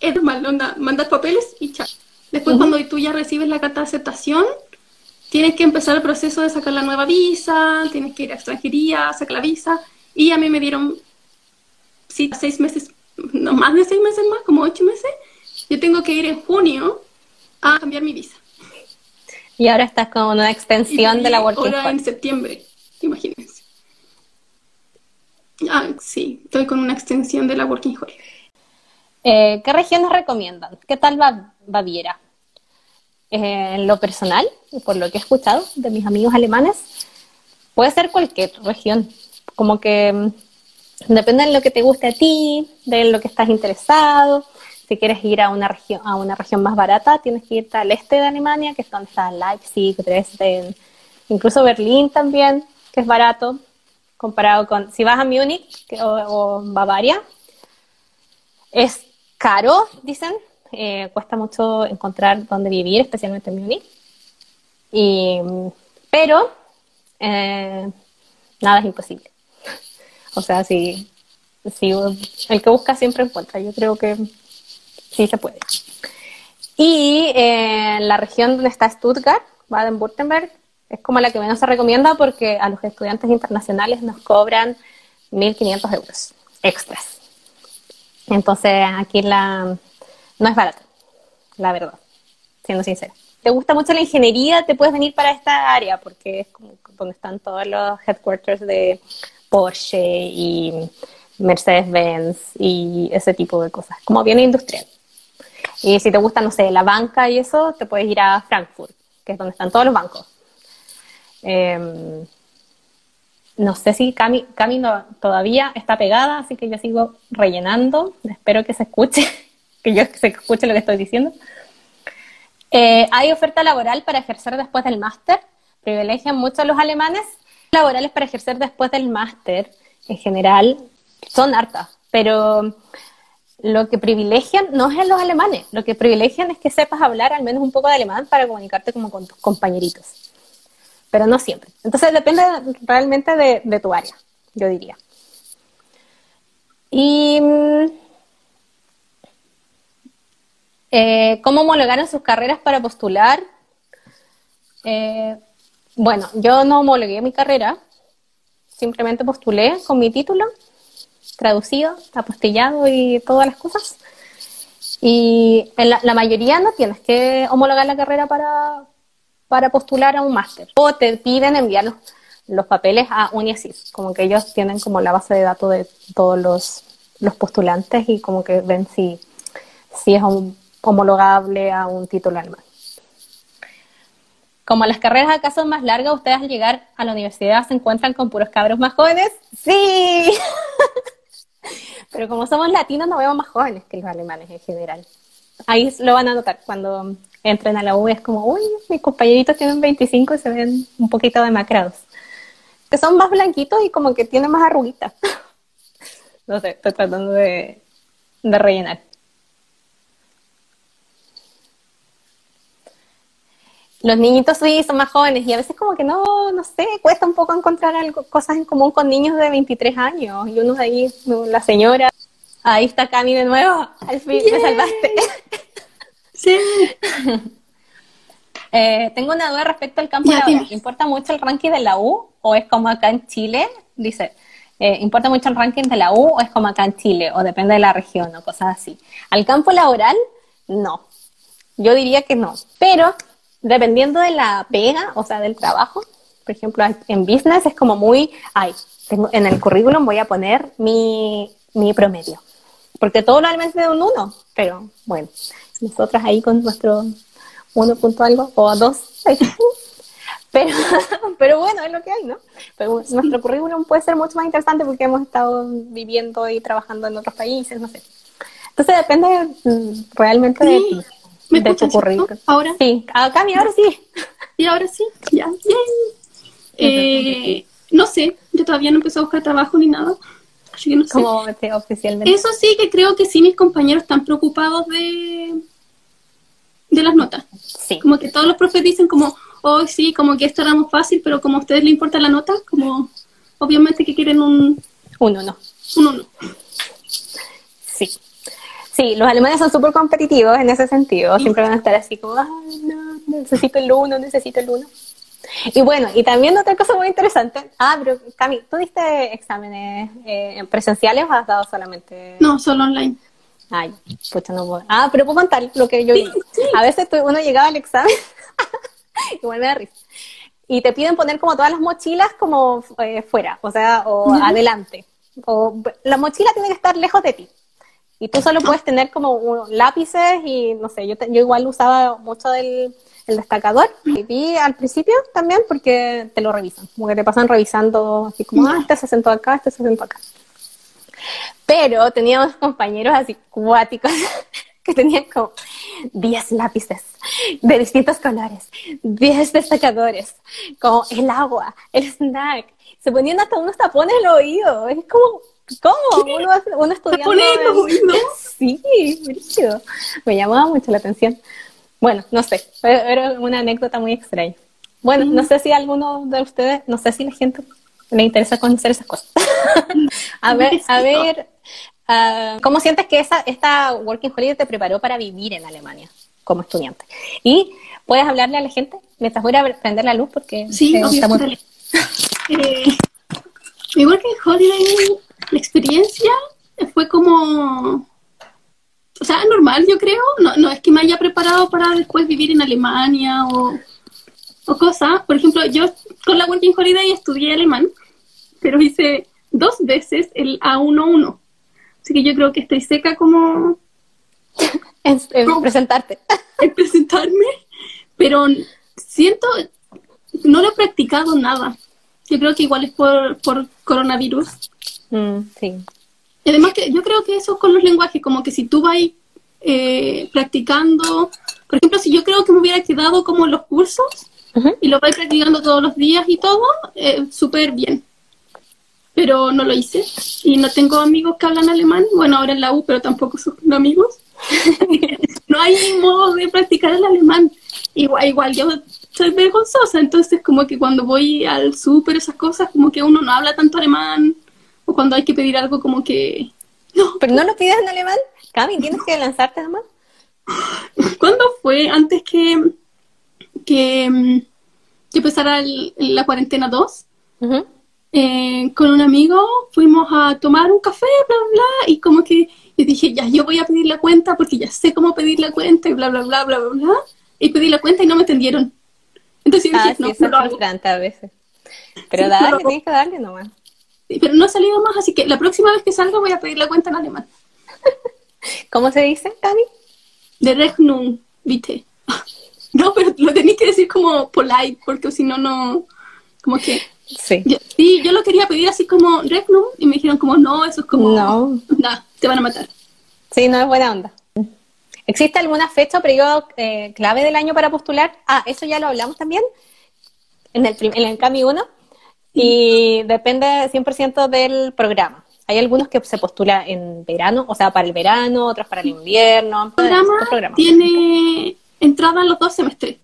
Speaker 2: es normal, onda, mandar papeles y chao. Después cuando tú ya recibes la carta de aceptación, tienes que empezar el proceso de sacar la nueva visa, tienes que ir a extranjería, sacar la visa, y a mí me dieron sí, seis meses no más de seis meses más, como ocho meses, yo tengo que ir en junio a cambiar mi visa.
Speaker 1: Y ahora estás con una extensión de la Working
Speaker 2: Ahora en septiembre, imagínense. Ah, sí, estoy con una extensión de la Working Holiday.
Speaker 1: Eh, ¿Qué regiones recomiendan? ¿Qué tal va Baviera? Eh, en lo personal, por lo que he escuchado de mis amigos alemanes, puede ser cualquier región. Como que mm, depende de lo que te guste a ti, de lo que estás interesado. Si quieres ir a una región, a una región más barata, tienes que irte al este de Alemania, que es donde está Leipzig, Dresden, incluso Berlín también, que es barato, comparado con, si vas a Múnich o, Bavaria, es caro, dicen, eh, cuesta mucho encontrar dónde vivir, especialmente en Múnich. Y, pero eh, nada es imposible. O sea, si, si el que busca siempre encuentra. Yo creo que sí se puede. Y eh, la región donde está Stuttgart, Baden-Württemberg, es como la que menos se recomienda porque a los estudiantes internacionales nos cobran 1.500 euros extras. Entonces aquí la no es barato, la verdad, siendo sincera. ¿Te gusta mucho la ingeniería? Te puedes venir para esta área porque es como donde están todos los headquarters de Porsche y Mercedes-Benz y ese tipo de cosas, como bien industrial. Y si te gusta, no sé, la banca y eso, te puedes ir a Frankfurt, que es donde están todos los bancos. Em, no sé si Cami, todavía está pegada, así que yo sigo rellenando. Espero que se escuche, que yo se escuche lo que estoy diciendo. Eh, hay oferta laboral para ejercer después del máster. Privilegian mucho a los alemanes. Laborales para ejercer después del máster, en general, son hartas, pero lo que privilegian no es en los alemanes, lo que privilegian es que sepas hablar al menos un poco de alemán para comunicarte como con tus compañeritos, pero no siempre. Entonces depende realmente de, tu área, yo diría. Y eh, cómo homologaron sus carreras para postular. Eh, bueno, yo no homologué mi carrera, simplemente postulé con mi título traducido, apostillado y todas las cosas. Y en la, mayoría no tienes que homologar la carrera para, para postular a un máster. O te piden enviar los, papeles a UNIASIS, como que ellos tienen como la base de datos de todos los, los postulantes y como que ven si, si es homologable a un título alemán. Como las carreras acá son más largas, ustedes al llegar a la universidad se encuentran con puros cabros más jóvenes. ¡Sí! Pero como somos latinos, nos vemos más jóvenes que los alemanes en general. Ahí lo van a notar cuando entren a la U, es como, uy, mis compañeritos tienen 25 y se ven un poquito demacrados. Que son más blanquitos y como que tienen más arruguitas. no sé, estoy tratando de, de rellenar. los niñitos sí son más jóvenes y a veces como que no, no sé, cuesta un poco encontrar algo, cosas en común con niños de 23 años y uno de ahí, la señora, ahí está Cami de nuevo, al fin me salvaste.
Speaker 2: Sí.
Speaker 1: eh, tengo una duda respecto al campo ¿Importa mucho el ranking de la U o es como acá en Chile? Dice, eh, ¿importa mucho el ranking de la U o es como acá en Chile o depende de la región o cosas así? Al campo laboral, no. Yo diría que no. Pero dependiendo de la pega, o sea, del trabajo, por ejemplo, en business es como muy, ay, tengo, en el currículum voy a poner mi, mi promedio, porque todo normalmente es un 1, pero bueno, nosotras ahí con nuestro 1 punto algo o 2, pero, pero bueno, es lo que hay, ¿no? Pero nuestro currículum puede ser mucho más interesante porque hemos estado viviendo y trabajando en otros países, no sé. Entonces depende mm, realmente de ti.
Speaker 2: ¿Me de tu currículum.
Speaker 1: Ahora. Sí, acá mi ahora sí.
Speaker 2: Y ahora sí, ya. Eh, no sé, yo todavía no empecé a buscar trabajo ni nada. Así que no sé.
Speaker 1: Como oficialmente.
Speaker 2: Eso sí que creo que sí mis compañeros están preocupados de de las notas.
Speaker 1: Sí.
Speaker 2: Como que todos los profes dicen como, oh sí, como que esto era muy fácil, pero como a ustedes les importa la nota, como obviamente que quieren un...
Speaker 1: Un uno.
Speaker 2: Un uno.
Speaker 1: Sí. Sí, los alemanes son súper competitivos en ese sentido. Siempre van a estar así como, no, necesito el uno, necesito el uno. Y bueno, y también otra cosa muy interesante. Ah, pero Cami, ¿tú diste exámenes eh, presenciales o has dado solamente?
Speaker 2: No, solo online.
Speaker 1: Ay, pucha, no puedo. Ah, pero puedo contar lo que yo hice. A veces uno llegaba al examen, igual me da risa, y te piden poner como todas las mochilas como eh, fuera, o sea, o adelante. O, la mochila tiene que estar lejos de ti. Y tú solo puedes tener como lápices y no sé, yo, yo igual usaba mucho del el destacador. Y vi al principio también porque te lo revisan, como que te pasan revisando así como, ah, este se sentó acá, este se sentó acá. Pero teníamos compañeros así cuáticos que tenían como 10 lápices de distintos colores, 10 destacadores, como el agua, el snack. Se ponían hasta unos tapones en el oído. Es como, ¿cómo? Uno, uno estudiando. Sí, brígido. Me llamaba mucho la atención. Bueno, no sé, era una anécdota muy extraña. Bueno, no sé si alguno de ustedes, no sé si la gente le interesa conocer esas cosas. a ver, a ver, uh, ¿cómo sientes que esa, esta Working Holiday te preparó para vivir en Alemania como estudiante? Y puedes hablarle a la gente mientras voy a prender la luz porque
Speaker 2: sí, eh, está muy... eh, mi Working Holiday, la experiencia fue como o sea, normal, yo creo. No, no es que me haya preparado para después vivir en Alemania o, o cosas. Por ejemplo, yo con la Working Holiday estudié alemán, pero hice dos veces el A11. Así que yo creo que estoy seca como...
Speaker 1: En, presentarte.
Speaker 2: En presentarme, pero siento, no lo he practicado nada. Yo creo que igual es por, por coronavirus.
Speaker 1: Mm, sí.
Speaker 2: Y además que yo creo que eso con los lenguajes, como que si tú vas eh, practicando, por ejemplo, si yo creo que me hubiera quedado como en los cursos y lo vais practicando todos los días y todo, eh, súper bien. Pero no lo hice y no tengo amigos que hablan alemán, bueno, ahora en la U, pero tampoco son amigos. no hay modo de practicar el alemán. Igual, igual yo soy vergonzosa, entonces como que cuando voy al súper, esas cosas, como que uno no habla tanto alemán o cuando hay que pedir algo como que...
Speaker 1: No. ¿Pero no lo pides en alemán? Cami, ¿tienes que lanzarte además?
Speaker 2: ¿Cuándo fue? Antes que, que, mm, que empezara la cuarentena 2. Eh, con un amigo fuimos a tomar un café, bla, bla, y como que yo dije, ya, yo voy a pedir la cuenta porque ya sé cómo pedir la cuenta y bla, bla, bla, bla, bla, bla. Y pedí la cuenta y no me entendieron. Entonces yo
Speaker 1: ah,
Speaker 2: dije,
Speaker 1: sí, no, no lo a veces. Pero dale, tienes que darle nomás
Speaker 2: pero no ha salido más, así que la próxima vez que salga voy a pedir la cuenta en alemán.
Speaker 1: ¿Cómo se dice, Cami?
Speaker 2: De Rechnung, bitte. No, pero lo tenéis que decir como polite, porque si no, no. Como que.
Speaker 1: Sí.
Speaker 2: Yo, sí, yo lo quería pedir así como Rechnung y me dijeron, como no, eso es como.
Speaker 1: No.
Speaker 2: No, te van a matar.
Speaker 1: Sí, no es buena onda. ¿Existe alguna fecha o periodo eh, clave del año para postular? Ah, eso ya lo hablamos también en el, en el CAMI 1 y depende 100% del programa. Hay algunos que se postula en verano, o sea, para el verano, otros para el invierno.
Speaker 2: El programa, tiene entrada en los dos semestres.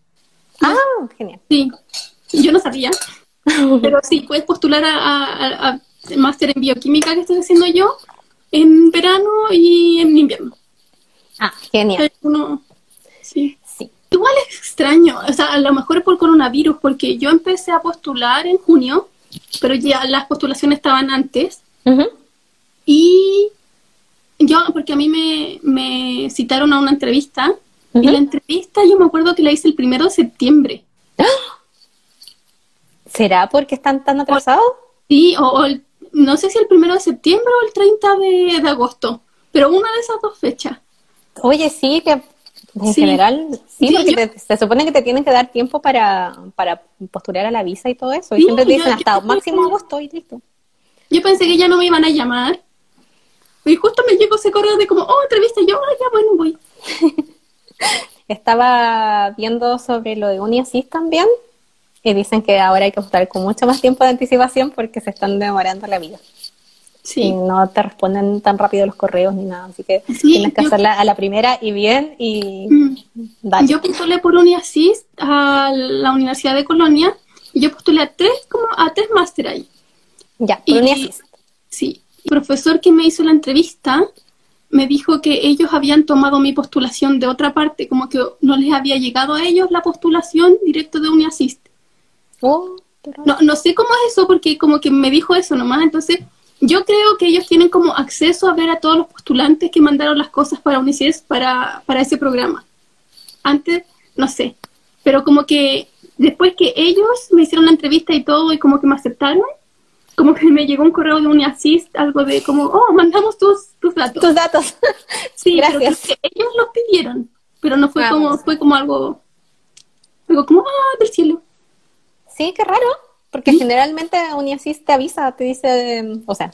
Speaker 1: Ah, genial.
Speaker 2: Sí, yo no sabía, pero sí, puedes postular a, a, máster en bioquímica que estoy haciendo yo en verano y en invierno.
Speaker 1: Ah, genial.
Speaker 2: sí. sí. Igual es extraño, o sea, a lo mejor es por coronavirus, porque yo empecé a postular en junio pero ya las postulaciones estaban antes. Y yo, porque a mí me, me citaron a una entrevista, y la entrevista yo me acuerdo que la hice el primero de septiembre.
Speaker 1: ¿Será porque están tan atrasados?
Speaker 2: Sí, o, no sé si el primero de septiembre o el 30 de, de agosto, pero una de esas dos fechas.
Speaker 1: Oye, sí, que en general, sí, porque se supone que te tienen que dar tiempo para, para postular a la visa y todo eso. Y siempre te dicen hasta máximo agosto y listo.
Speaker 2: Yo pensé que ya no me iban a llamar. Y justo me llegó ese correo de como, oh, entrevista. yo, ah, ya, bueno, voy.
Speaker 1: Estaba viendo sobre lo de UniAssist también. Y dicen que ahora hay que postular con mucho más tiempo de anticipación porque se están demorando la vida. Sí. no te responden tan rápido los correos ni nada, así que tienes que hacerla a la primera y bien y mm.
Speaker 2: Yo postulé por UniAssist a la Universidad de Colonia y yo postulé a tres, como a tres máster ahí.
Speaker 1: Ya, por UniAssist.
Speaker 2: Sí, el profesor que me hizo la entrevista me dijo que ellos habían tomado mi postulación de otra parte, como que no les había llegado a ellos la postulación directo de UniAssist.
Speaker 1: Oh,
Speaker 2: no, no sé cómo es eso porque como que me dijo eso nomás, entonces yo creo que ellos tienen como acceso a ver a todos los postulantes que mandaron las cosas para UNICEF para, para ese programa. Antes, no sé, pero como que después que ellos me hicieron la entrevista y todo y como que me aceptaron, como que me llegó un correo de UniAssist, algo de como, oh, mandamos tus, tus datos.
Speaker 1: Tus datos.
Speaker 2: Sí, gracias. Pero ellos los pidieron, pero no fue como, fue como algo, algo como, ah, del cielo.
Speaker 1: Sí, qué raro, porque generalmente UniAssist te avisa, te dice, o sea,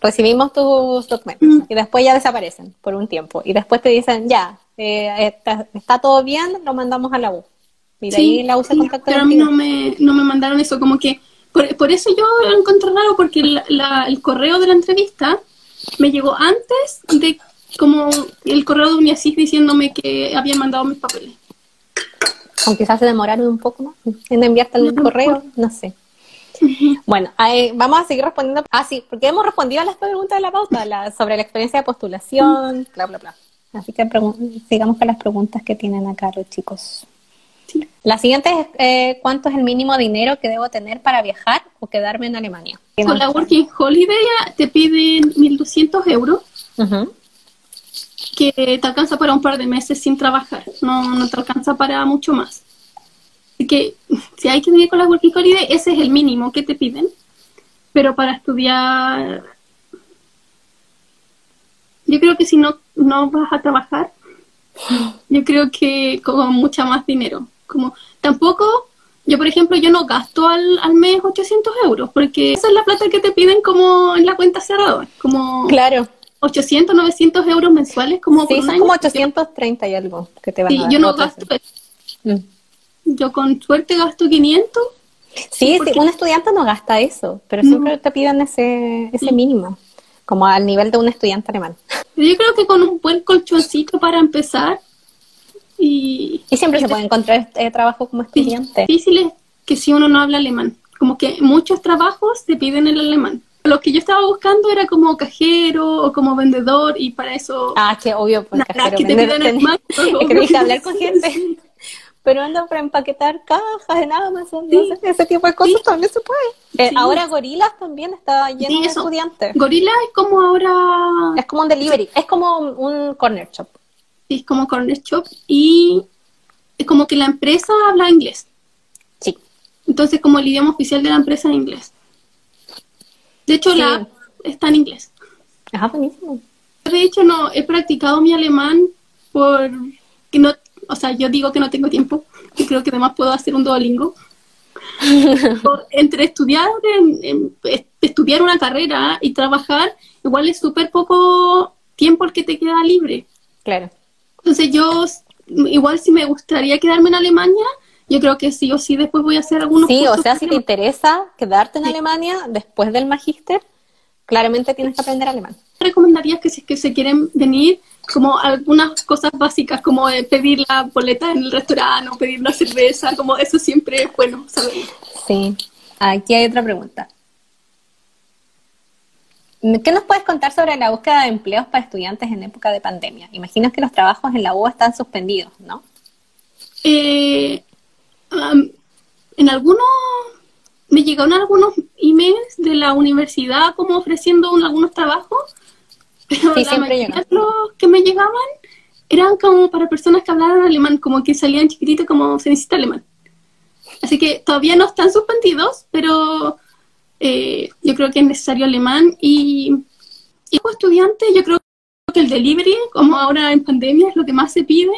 Speaker 1: recibimos tus documentos mm. y después ya desaparecen por un tiempo y después te dicen, ya, eh, está, todo bien, lo mandamos a la U. Y de ahí la U se contacta
Speaker 2: Pero a mí no me, no me mandaron eso, como que por, eso yo lo encontré raro, porque el correo de la entrevista me llegó antes de como el correo de Uniasis diciéndome que habían mandado mis papeles.
Speaker 1: O quizás se demoraron un poco más en enviarte el correo, no sé. Bueno, vamos a seguir respondiendo. Ah, sí, porque hemos respondido a las preguntas de la pauta sobre la experiencia de postulación, bla, bla, bla. Así que sigamos con las preguntas que tienen acá los chicos. La siguiente es, eh, ¿cuánto es el mínimo dinero que debo tener para viajar o quedarme en Alemania?
Speaker 2: Con la Working Holiday te piden 1.200 euros, que te alcanza para un par de meses sin trabajar, no, no te alcanza para mucho más. Así que si hay que vivir con la Working Holiday, ese es el mínimo que te piden. Pero para estudiar, yo creo que si no, no vas a trabajar, yo creo que con mucha más dinero. Como tampoco, yo por ejemplo, yo no gasto al, al mes 800 euros, porque esa es la plata que te piden como en la cuenta cerrada, como
Speaker 1: claro.
Speaker 2: 800, 900 euros mensuales como
Speaker 1: sí, son como 830 y algo que te van
Speaker 2: sí, yo no gasto eso. Mm. Yo con suerte gasto 500.
Speaker 1: Sí, sí, un estudiante no gasta eso, pero siempre te piden ese, ese mínimo, como al nivel de un estudiante alemán.
Speaker 2: Yo creo que con un buen colchoncito para empezar, y,
Speaker 1: siempre se puede encontrar eh, trabajo como estudiante.
Speaker 2: Difícil es que si uno no habla alemán, como que muchos trabajos te piden el alemán. Lo que yo estaba buscando era como cajero o como vendedor y para eso...
Speaker 1: Ah, que obvio, pues cajero, que te piden alemán. Es que hablar con gente. Pero anda para empaquetar cajas en Amazon, ese tipo de cosas también se puede. Eh, ahora Gorilas también está lleno de estudiantes.
Speaker 2: Gorila es como ahora...
Speaker 1: Es como un delivery, es como un corner shop
Speaker 2: es como corner shop y es como que la empresa habla inglés.
Speaker 1: Sí.
Speaker 2: Entonces, como el idioma oficial de la empresa es inglés. De hecho, la está en inglés.
Speaker 1: Ajá, buenísimo.
Speaker 2: De hecho, no, he practicado mi alemán por que no, o sea, yo digo que no tengo tiempo, y creo que además puedo hacer un Duolingo. entre estudiar, estudiar una carrera y trabajar, igual es súper poco tiempo el que te queda libre.
Speaker 1: Claro.
Speaker 2: Entonces yo, igual si me gustaría quedarme en Alemania, yo creo que sí o sí después voy a hacer algunos
Speaker 1: Sí, o sea, si te interesa quedarte en Alemania después del magíster, claramente tienes que aprender alemán.
Speaker 2: Recomendarías que si es que se quieren venir, como algunas cosas básicas, como pedir la boleta en el restaurante o pedir la cerveza, como eso siempre es bueno saber.
Speaker 1: Sí, aquí hay otra pregunta. ¿Qué nos puedes contar sobre la búsqueda de empleos para estudiantes en época de pandemia? Imagino que los trabajos en la U están suspendidos, ¿no?
Speaker 2: Eh, en algunos, me llegaron algunos emails de la universidad como ofreciendo algunos trabajos, pero la mayoría de los que me llegaban eran como para personas que hablaran alemán, como que salían chiquititos como se necesita alemán. Así que todavía no están suspendidos, pero eh, yo creo que es necesario alemán y, y como estudiante yo creo que el delivery, como ahora en pandemia, es lo que más se pide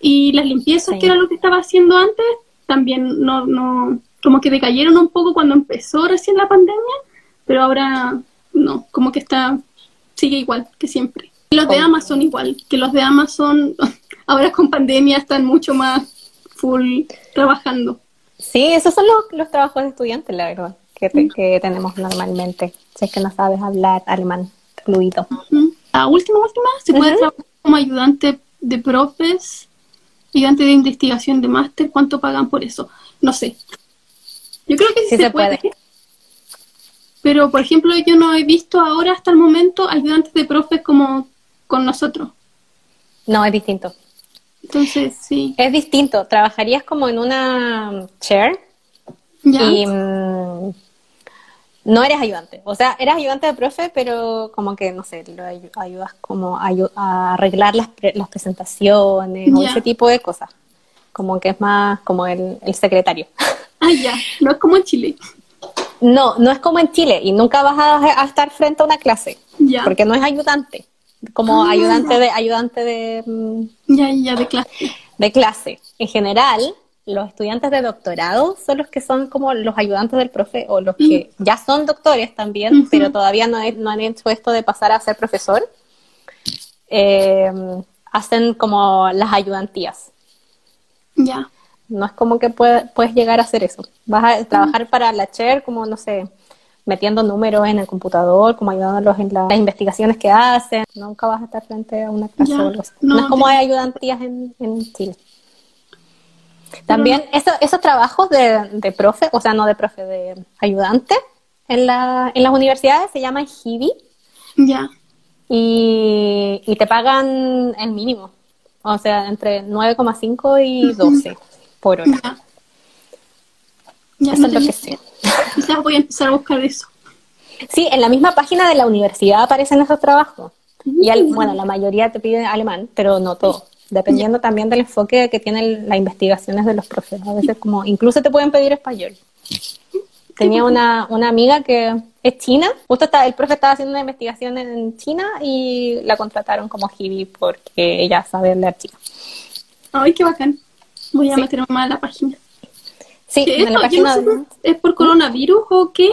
Speaker 2: y las limpiezas, que era lo que estaba haciendo antes, también no, no, como que decayeron un poco cuando empezó recién la pandemia, pero ahora no, como que está, sigue igual que siempre. Y los de Amazon igual, que los de Amazon ahora con pandemia están mucho más full trabajando.
Speaker 1: Sí, esos son los, los trabajos de estudiantes, la verdad que, tenemos normalmente, si es que no sabes hablar alemán fluido.
Speaker 2: La última, última, se puede trabajar como ayudante de profes, ayudante de investigación de máster, ¿cuánto pagan por eso? No sé. Yo creo que sí, se, puede. Pero, por ejemplo, yo no he visto ahora hasta el momento ayudantes de profes como con nosotros.
Speaker 1: No, es distinto.
Speaker 2: Entonces, sí.
Speaker 1: Es distinto. ¿Trabajarías como en una chair
Speaker 2: Ya.
Speaker 1: Y mm, no eres ayudante. O sea, eres ayudante de profe, pero como que, no sé, lo ayu- ayudas como a, a arreglar las, pre- las presentaciones o ese tipo de cosas. Como que es más como el, el secretario.
Speaker 2: Ah, ya. No es como en Chile.
Speaker 1: No, no es como en Chile y nunca vas a, a estar frente a una clase, porque no es ayudante. Como
Speaker 2: Ah.
Speaker 1: ayudante de ayudante de, mm,
Speaker 2: Ya, ya, de clase.
Speaker 1: de clase. En general, los estudiantes de doctorado son los que son como los ayudantes del profe o los que ya son doctores también, pero todavía no, he- no han hecho esto de pasar a ser profesor. Eh, hacen como las ayudantías.
Speaker 2: Ya.
Speaker 1: No es como que puede- puedes llegar a hacer eso. Vas a trabajar para la chair como, no sé, metiendo números en el computador, como ayudándolos en la- las investigaciones que hacen. Nunca vas a estar frente a una clase
Speaker 2: Ya,
Speaker 1: o algo así. No,
Speaker 2: no,
Speaker 1: es como hay ayudantías en, en Chile. También eso- esos trabajos de, de profe, o sea, no de profe, de ayudante en, la, en las universidades se llaman HIBI
Speaker 2: Ya.
Speaker 1: y, y te pagan el mínimo. O sea, entre 9,5 y 12 por hora.
Speaker 2: Ya. Ya,
Speaker 1: Eso
Speaker 2: no
Speaker 1: es lo que sé.
Speaker 2: Quizás voy a empezar a buscar eso.
Speaker 1: Sí, en la misma página de la universidad aparecen esos trabajos. Y al- bueno, la mayoría te piden alemán, pero no todo. Dependiendo también del enfoque que tienen las investigaciones de los profes. A veces como, incluso te pueden pedir español. Tenía una, una amiga que es china, justo el profe estaba haciendo una investigación en China y la contrataron como hibi porque ella sabe leer chino.
Speaker 2: Ay, qué bacán. Voy a
Speaker 1: Sí.
Speaker 2: meterme más a la página.
Speaker 1: Sí, en la página
Speaker 2: no sé es por coronavirus o qué,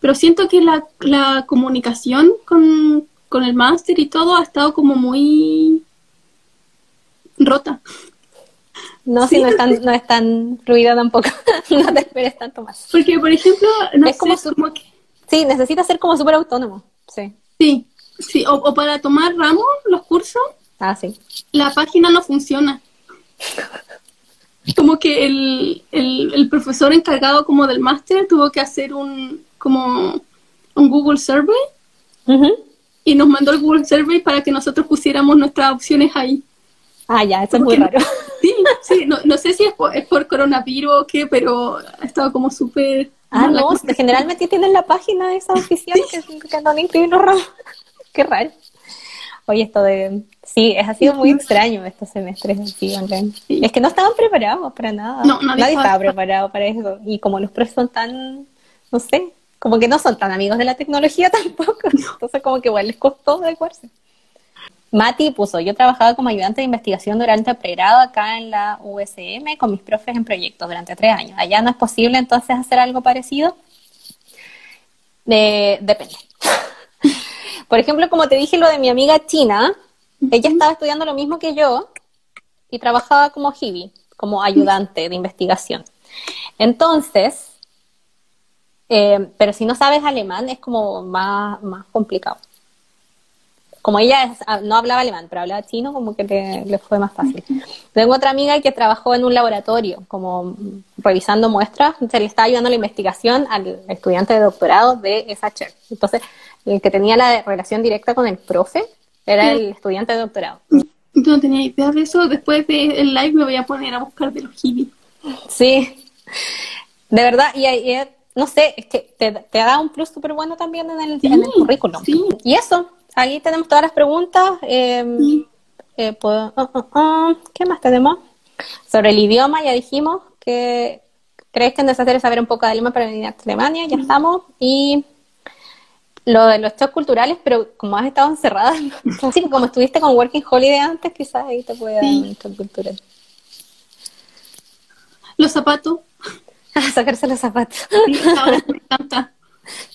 Speaker 2: pero siento que la, la comunicación con, con el máster y todo ha estado como muy rota.
Speaker 1: No,
Speaker 2: Sí.
Speaker 1: si no es tan, no es tan fluida tampoco. no te esperes tanto más.
Speaker 2: Porque, por ejemplo, no
Speaker 1: Es
Speaker 2: sé,
Speaker 1: como
Speaker 2: como,
Speaker 1: su-
Speaker 2: que...
Speaker 1: Sí, necesita ser como súper autónomo. Sí.
Speaker 2: Sí, sí. O, o para tomar ramos, los cursos,
Speaker 1: Ah, sí.
Speaker 2: la página no funciona. Como que el, el, el profesor encargado como del máster tuvo que hacer un como un Google Survey y nos mandó el Google Survey para que nosotros pusiéramos nuestras opciones ahí.
Speaker 1: Ah, ya, eso es muy raro.
Speaker 2: Sí, sí, no, no sé si es por, es por coronavirus o qué, pero ha estado como súper...
Speaker 1: Ah, no,
Speaker 2: cosa.
Speaker 1: generalmente tienen la página esa oficial que, que no incluyen los ramos. Qué raro. Oye, esto de... Sí, es, ha sido muy extraño estos semestres así online.
Speaker 2: Sí.
Speaker 1: Es que no estaban preparados para nada.
Speaker 2: No, nadie estaba
Speaker 1: estaba preparado para eso. Y como los profes son tan, no sé, como que no son tan amigos de la tecnología tampoco. Entonces como que igual les costó adecuarse. Mati puso, yo trabajaba como ayudante de investigación durante el pregrado acá en la USM con mis profes en proyectos durante tres años. Allá no es posible entonces hacer algo parecido. De- depende. Por ejemplo, como te dije lo de mi amiga china, ella estaba estudiando lo mismo que yo y trabajaba como hibi, como ayudante de investigación. Entonces, eh, pero si no sabes alemán es como más, más complicado. Como ella ah, no hablaba alemán, pero hablaba chino, como que le, le fue más fácil. Tengo otra amiga que trabajó en un laboratorio, como revisando muestras, se le estaba ayudando la investigación al estudiante de doctorado de esa. Entonces, el que tenía la relación directa con el profe era el estudiante de doctorado.
Speaker 2: Yo no tenía idea de eso. Después del live me voy a poner a buscar de los hibis.
Speaker 1: Sí, de verdad, y, y, no sé, es que te, te da un plus súper bueno también en el,
Speaker 2: Sí,
Speaker 1: en el currículum.
Speaker 2: sí.
Speaker 1: Y eso, ahí tenemos todas las preguntas. eh,
Speaker 2: Sí.
Speaker 1: eh, puedo- ah, ah, ah, ¿Qué más tenemos? Sobre el idioma, ya dijimos que crees que es necesario saber un poco de alemán para venir a Alemania, ya estamos. Y lo de los shows culturales, pero como has estado encerrada, sí, como estuviste con Working Holiday antes, quizás ahí te puede dar
Speaker 2: Sí.
Speaker 1: un shock cultural.
Speaker 2: Los zapatos.
Speaker 1: Sacarse los zapatos.
Speaker 2: Sí, ahora me encanta.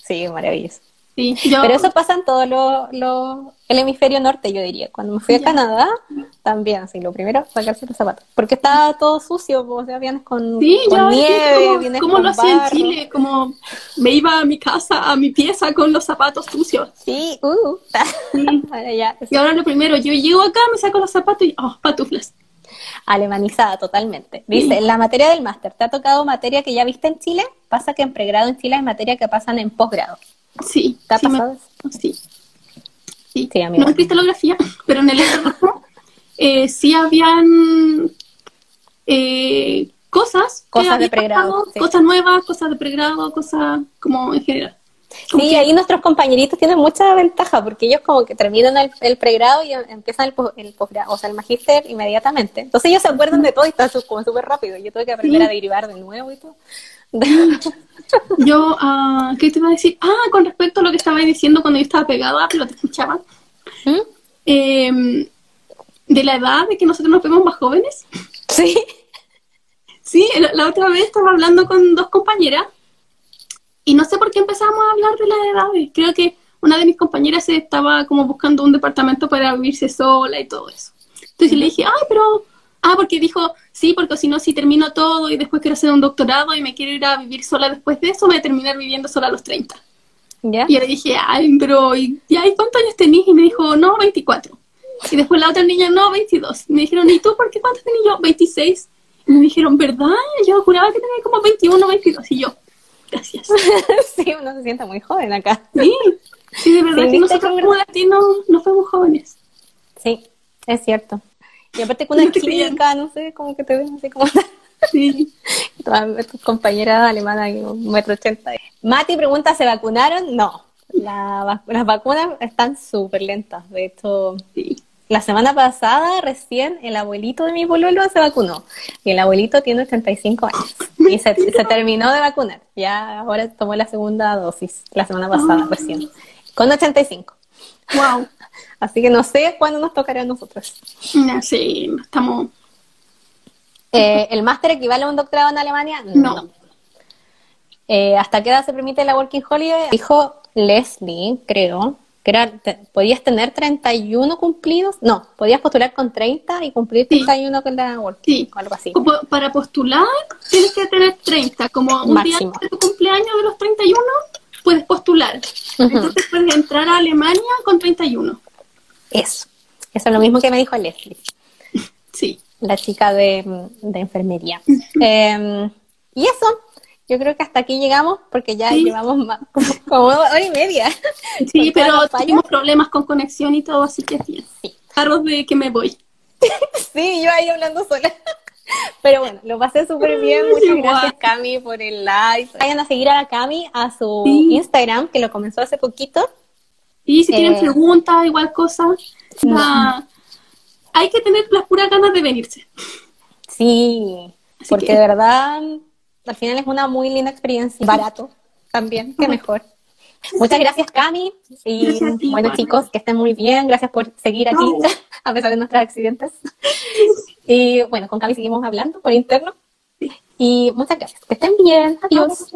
Speaker 1: Sí, maravilloso.
Speaker 2: Sí, yo,
Speaker 1: Pero eso pasa en todo lo, lo- el hemisferio norte, yo diría. Cuando me fui a
Speaker 2: Ya.
Speaker 1: Canadá, también, sí, lo primero, sacarse los zapatos. Porque estaba todo sucio, o sea, vienes con,
Speaker 2: Sí,
Speaker 1: con
Speaker 2: yo
Speaker 1: nieve,
Speaker 2: como,
Speaker 1: vienes
Speaker 2: como
Speaker 1: con
Speaker 2: lo hacía en. Chile, como me iba a mi casa, a mi pieza con los zapatos sucios.
Speaker 1: Sí, uh.
Speaker 2: Sí.
Speaker 1: Ahora ya,
Speaker 2: Y ahora lo primero, yo llego acá, me saco los zapatos y, oh, patuflas.
Speaker 1: alemanizada totalmente. Dice, en la materia del máster, ¿te ha tocado materia que ya viste en Chile? Pasa que en pregrado en Chile hay materia que pasan en posgrado.
Speaker 2: Sí.
Speaker 1: ¿Te ha
Speaker 2: sí
Speaker 1: pasado
Speaker 2: sí. No en cristalografía, pero en el otro eh, sí habían eh, cosas.
Speaker 1: Cosas de pregrado,
Speaker 2: pasado,
Speaker 1: sí.
Speaker 2: Cosas nuevas, cosas de pregrado, cosas como en general. Como
Speaker 1: Sí,
Speaker 2: que-
Speaker 1: ahí nuestros compañeritos tienen mucha ventaja porque ellos como que terminan el, el pregrado y empiezan el, pos- el posgrado, o sea, el magíster inmediatamente. Entonces ellos se acuerdan de todo y están como súper rápido. Yo tuve que aprender
Speaker 2: Sí.
Speaker 1: a derivar de nuevo y todo.
Speaker 2: Yo, ah, ¿qué te iba a decir? Ah, con respecto a lo que estabais diciendo cuando yo estaba pegada, pero te escuchaba.
Speaker 1: ¿Mm?
Speaker 2: eh, de la edad de que nosotros nos vemos más jóvenes.
Speaker 1: Sí.
Speaker 2: Sí, la, la otra vez estaba hablando con dos compañeras y no sé por qué empezamos a hablar de las edades. Creo que una de mis compañeras estaba como buscando un departamento para vivirse sola y todo eso. Entonces le dije, ay, pero... Ah, porque dijo, sí, porque si no, si termino todo y después quiero hacer un doctorado y me quiero ir a vivir sola después de eso, voy a terminar viviendo sola a los 30.
Speaker 1: ¿Ya?
Speaker 2: Y yo le dije, ay, pero ¿y, y cuántos años tenís? Y me dijo, no, 24. Y después la otra niña, no, 22. Y me dijeron, ¿y tú por qué cuántos tenés yo? 26. Y me dijeron, ¿verdad? Yo juraba que tenía como 21, 22. Y yo, gracias.
Speaker 1: sí, uno se siente muy joven acá.
Speaker 2: Sí, sí, de verdad que nosotros como latinos no fuimos jóvenes.
Speaker 1: Sí, es cierto. Y aparte con una chica, no sé, como que te ven así como
Speaker 2: Sí.
Speaker 1: todas tus compañeras alemanas, un metro ochenta. Mati pregunta, ¿se vacunaron? No. La las vacunas están súper lentas. De hecho,
Speaker 2: sí.
Speaker 1: la semana pasada recién el abuelito de mi pololo se vacunó. Y el abuelito tiene 85 años. Y se, se terminó de vacunar. Ya ahora tomó la segunda dosis, la semana pasada
Speaker 2: Ah.
Speaker 1: recién. Con 85.
Speaker 2: Wow.
Speaker 1: Así que no sé cuándo nos tocará a nosotros.
Speaker 2: No no estamos...
Speaker 1: Eh, ¿El máster equivale a un doctorado en Alemania?
Speaker 2: No.
Speaker 1: Eh, ¿Hasta qué edad se permite la Working Holiday? Dijo Leslie, creo, que era, te- podías tener 31 cumplidos. No, podías postular con 30 y cumplir
Speaker 2: Sí.
Speaker 1: 31 con la Working,
Speaker 2: Sí.
Speaker 1: o algo así.
Speaker 2: Como para postular tienes que tener 30, como un día
Speaker 1: Máximo.
Speaker 2: antes de tu cumpleaños de los 31 puedes postular.
Speaker 1: Ujú.
Speaker 2: Entonces puedes entrar a Alemania con 31.
Speaker 1: Eso. Eso es lo mismo que me dijo Leslie,
Speaker 2: Sí.
Speaker 1: la chica de, de enfermería. Eh, y eso, yo creo que hasta aquí llegamos porque ya
Speaker 2: Sí.
Speaker 1: llevamos más, como, como hora y media.
Speaker 2: Sí, pero tuvimos problemas con conexión y todo, así que bien.
Speaker 1: Sí.
Speaker 2: Arroz de que me voy.
Speaker 1: Sí, yo ahí hablando sola. Pero bueno, lo pasé súper bien. Muchas gracias, Cami, por el live. Vayan a seguir a la Cami a su
Speaker 2: Sí.
Speaker 1: Instagram, que lo comenzó hace poquito.
Speaker 2: Y si tienen
Speaker 1: Eh.
Speaker 2: preguntas, igual cosas, ah, hay que tener las puras ganas de venirse.
Speaker 1: Sí,
Speaker 2: Así
Speaker 1: porque
Speaker 2: que-
Speaker 1: de verdad, al final es una muy linda experiencia. Barato también, que mejor. Muchas gracias, Cami. Y
Speaker 2: Gracias a ti,
Speaker 1: bueno, chicos, que estén muy bien. Gracias por seguir aquí,
Speaker 2: No.
Speaker 1: a pesar de nuestros accidentes. Y bueno, con Cami seguimos hablando por interno. Y muchas gracias. Que estén bien. Adiós.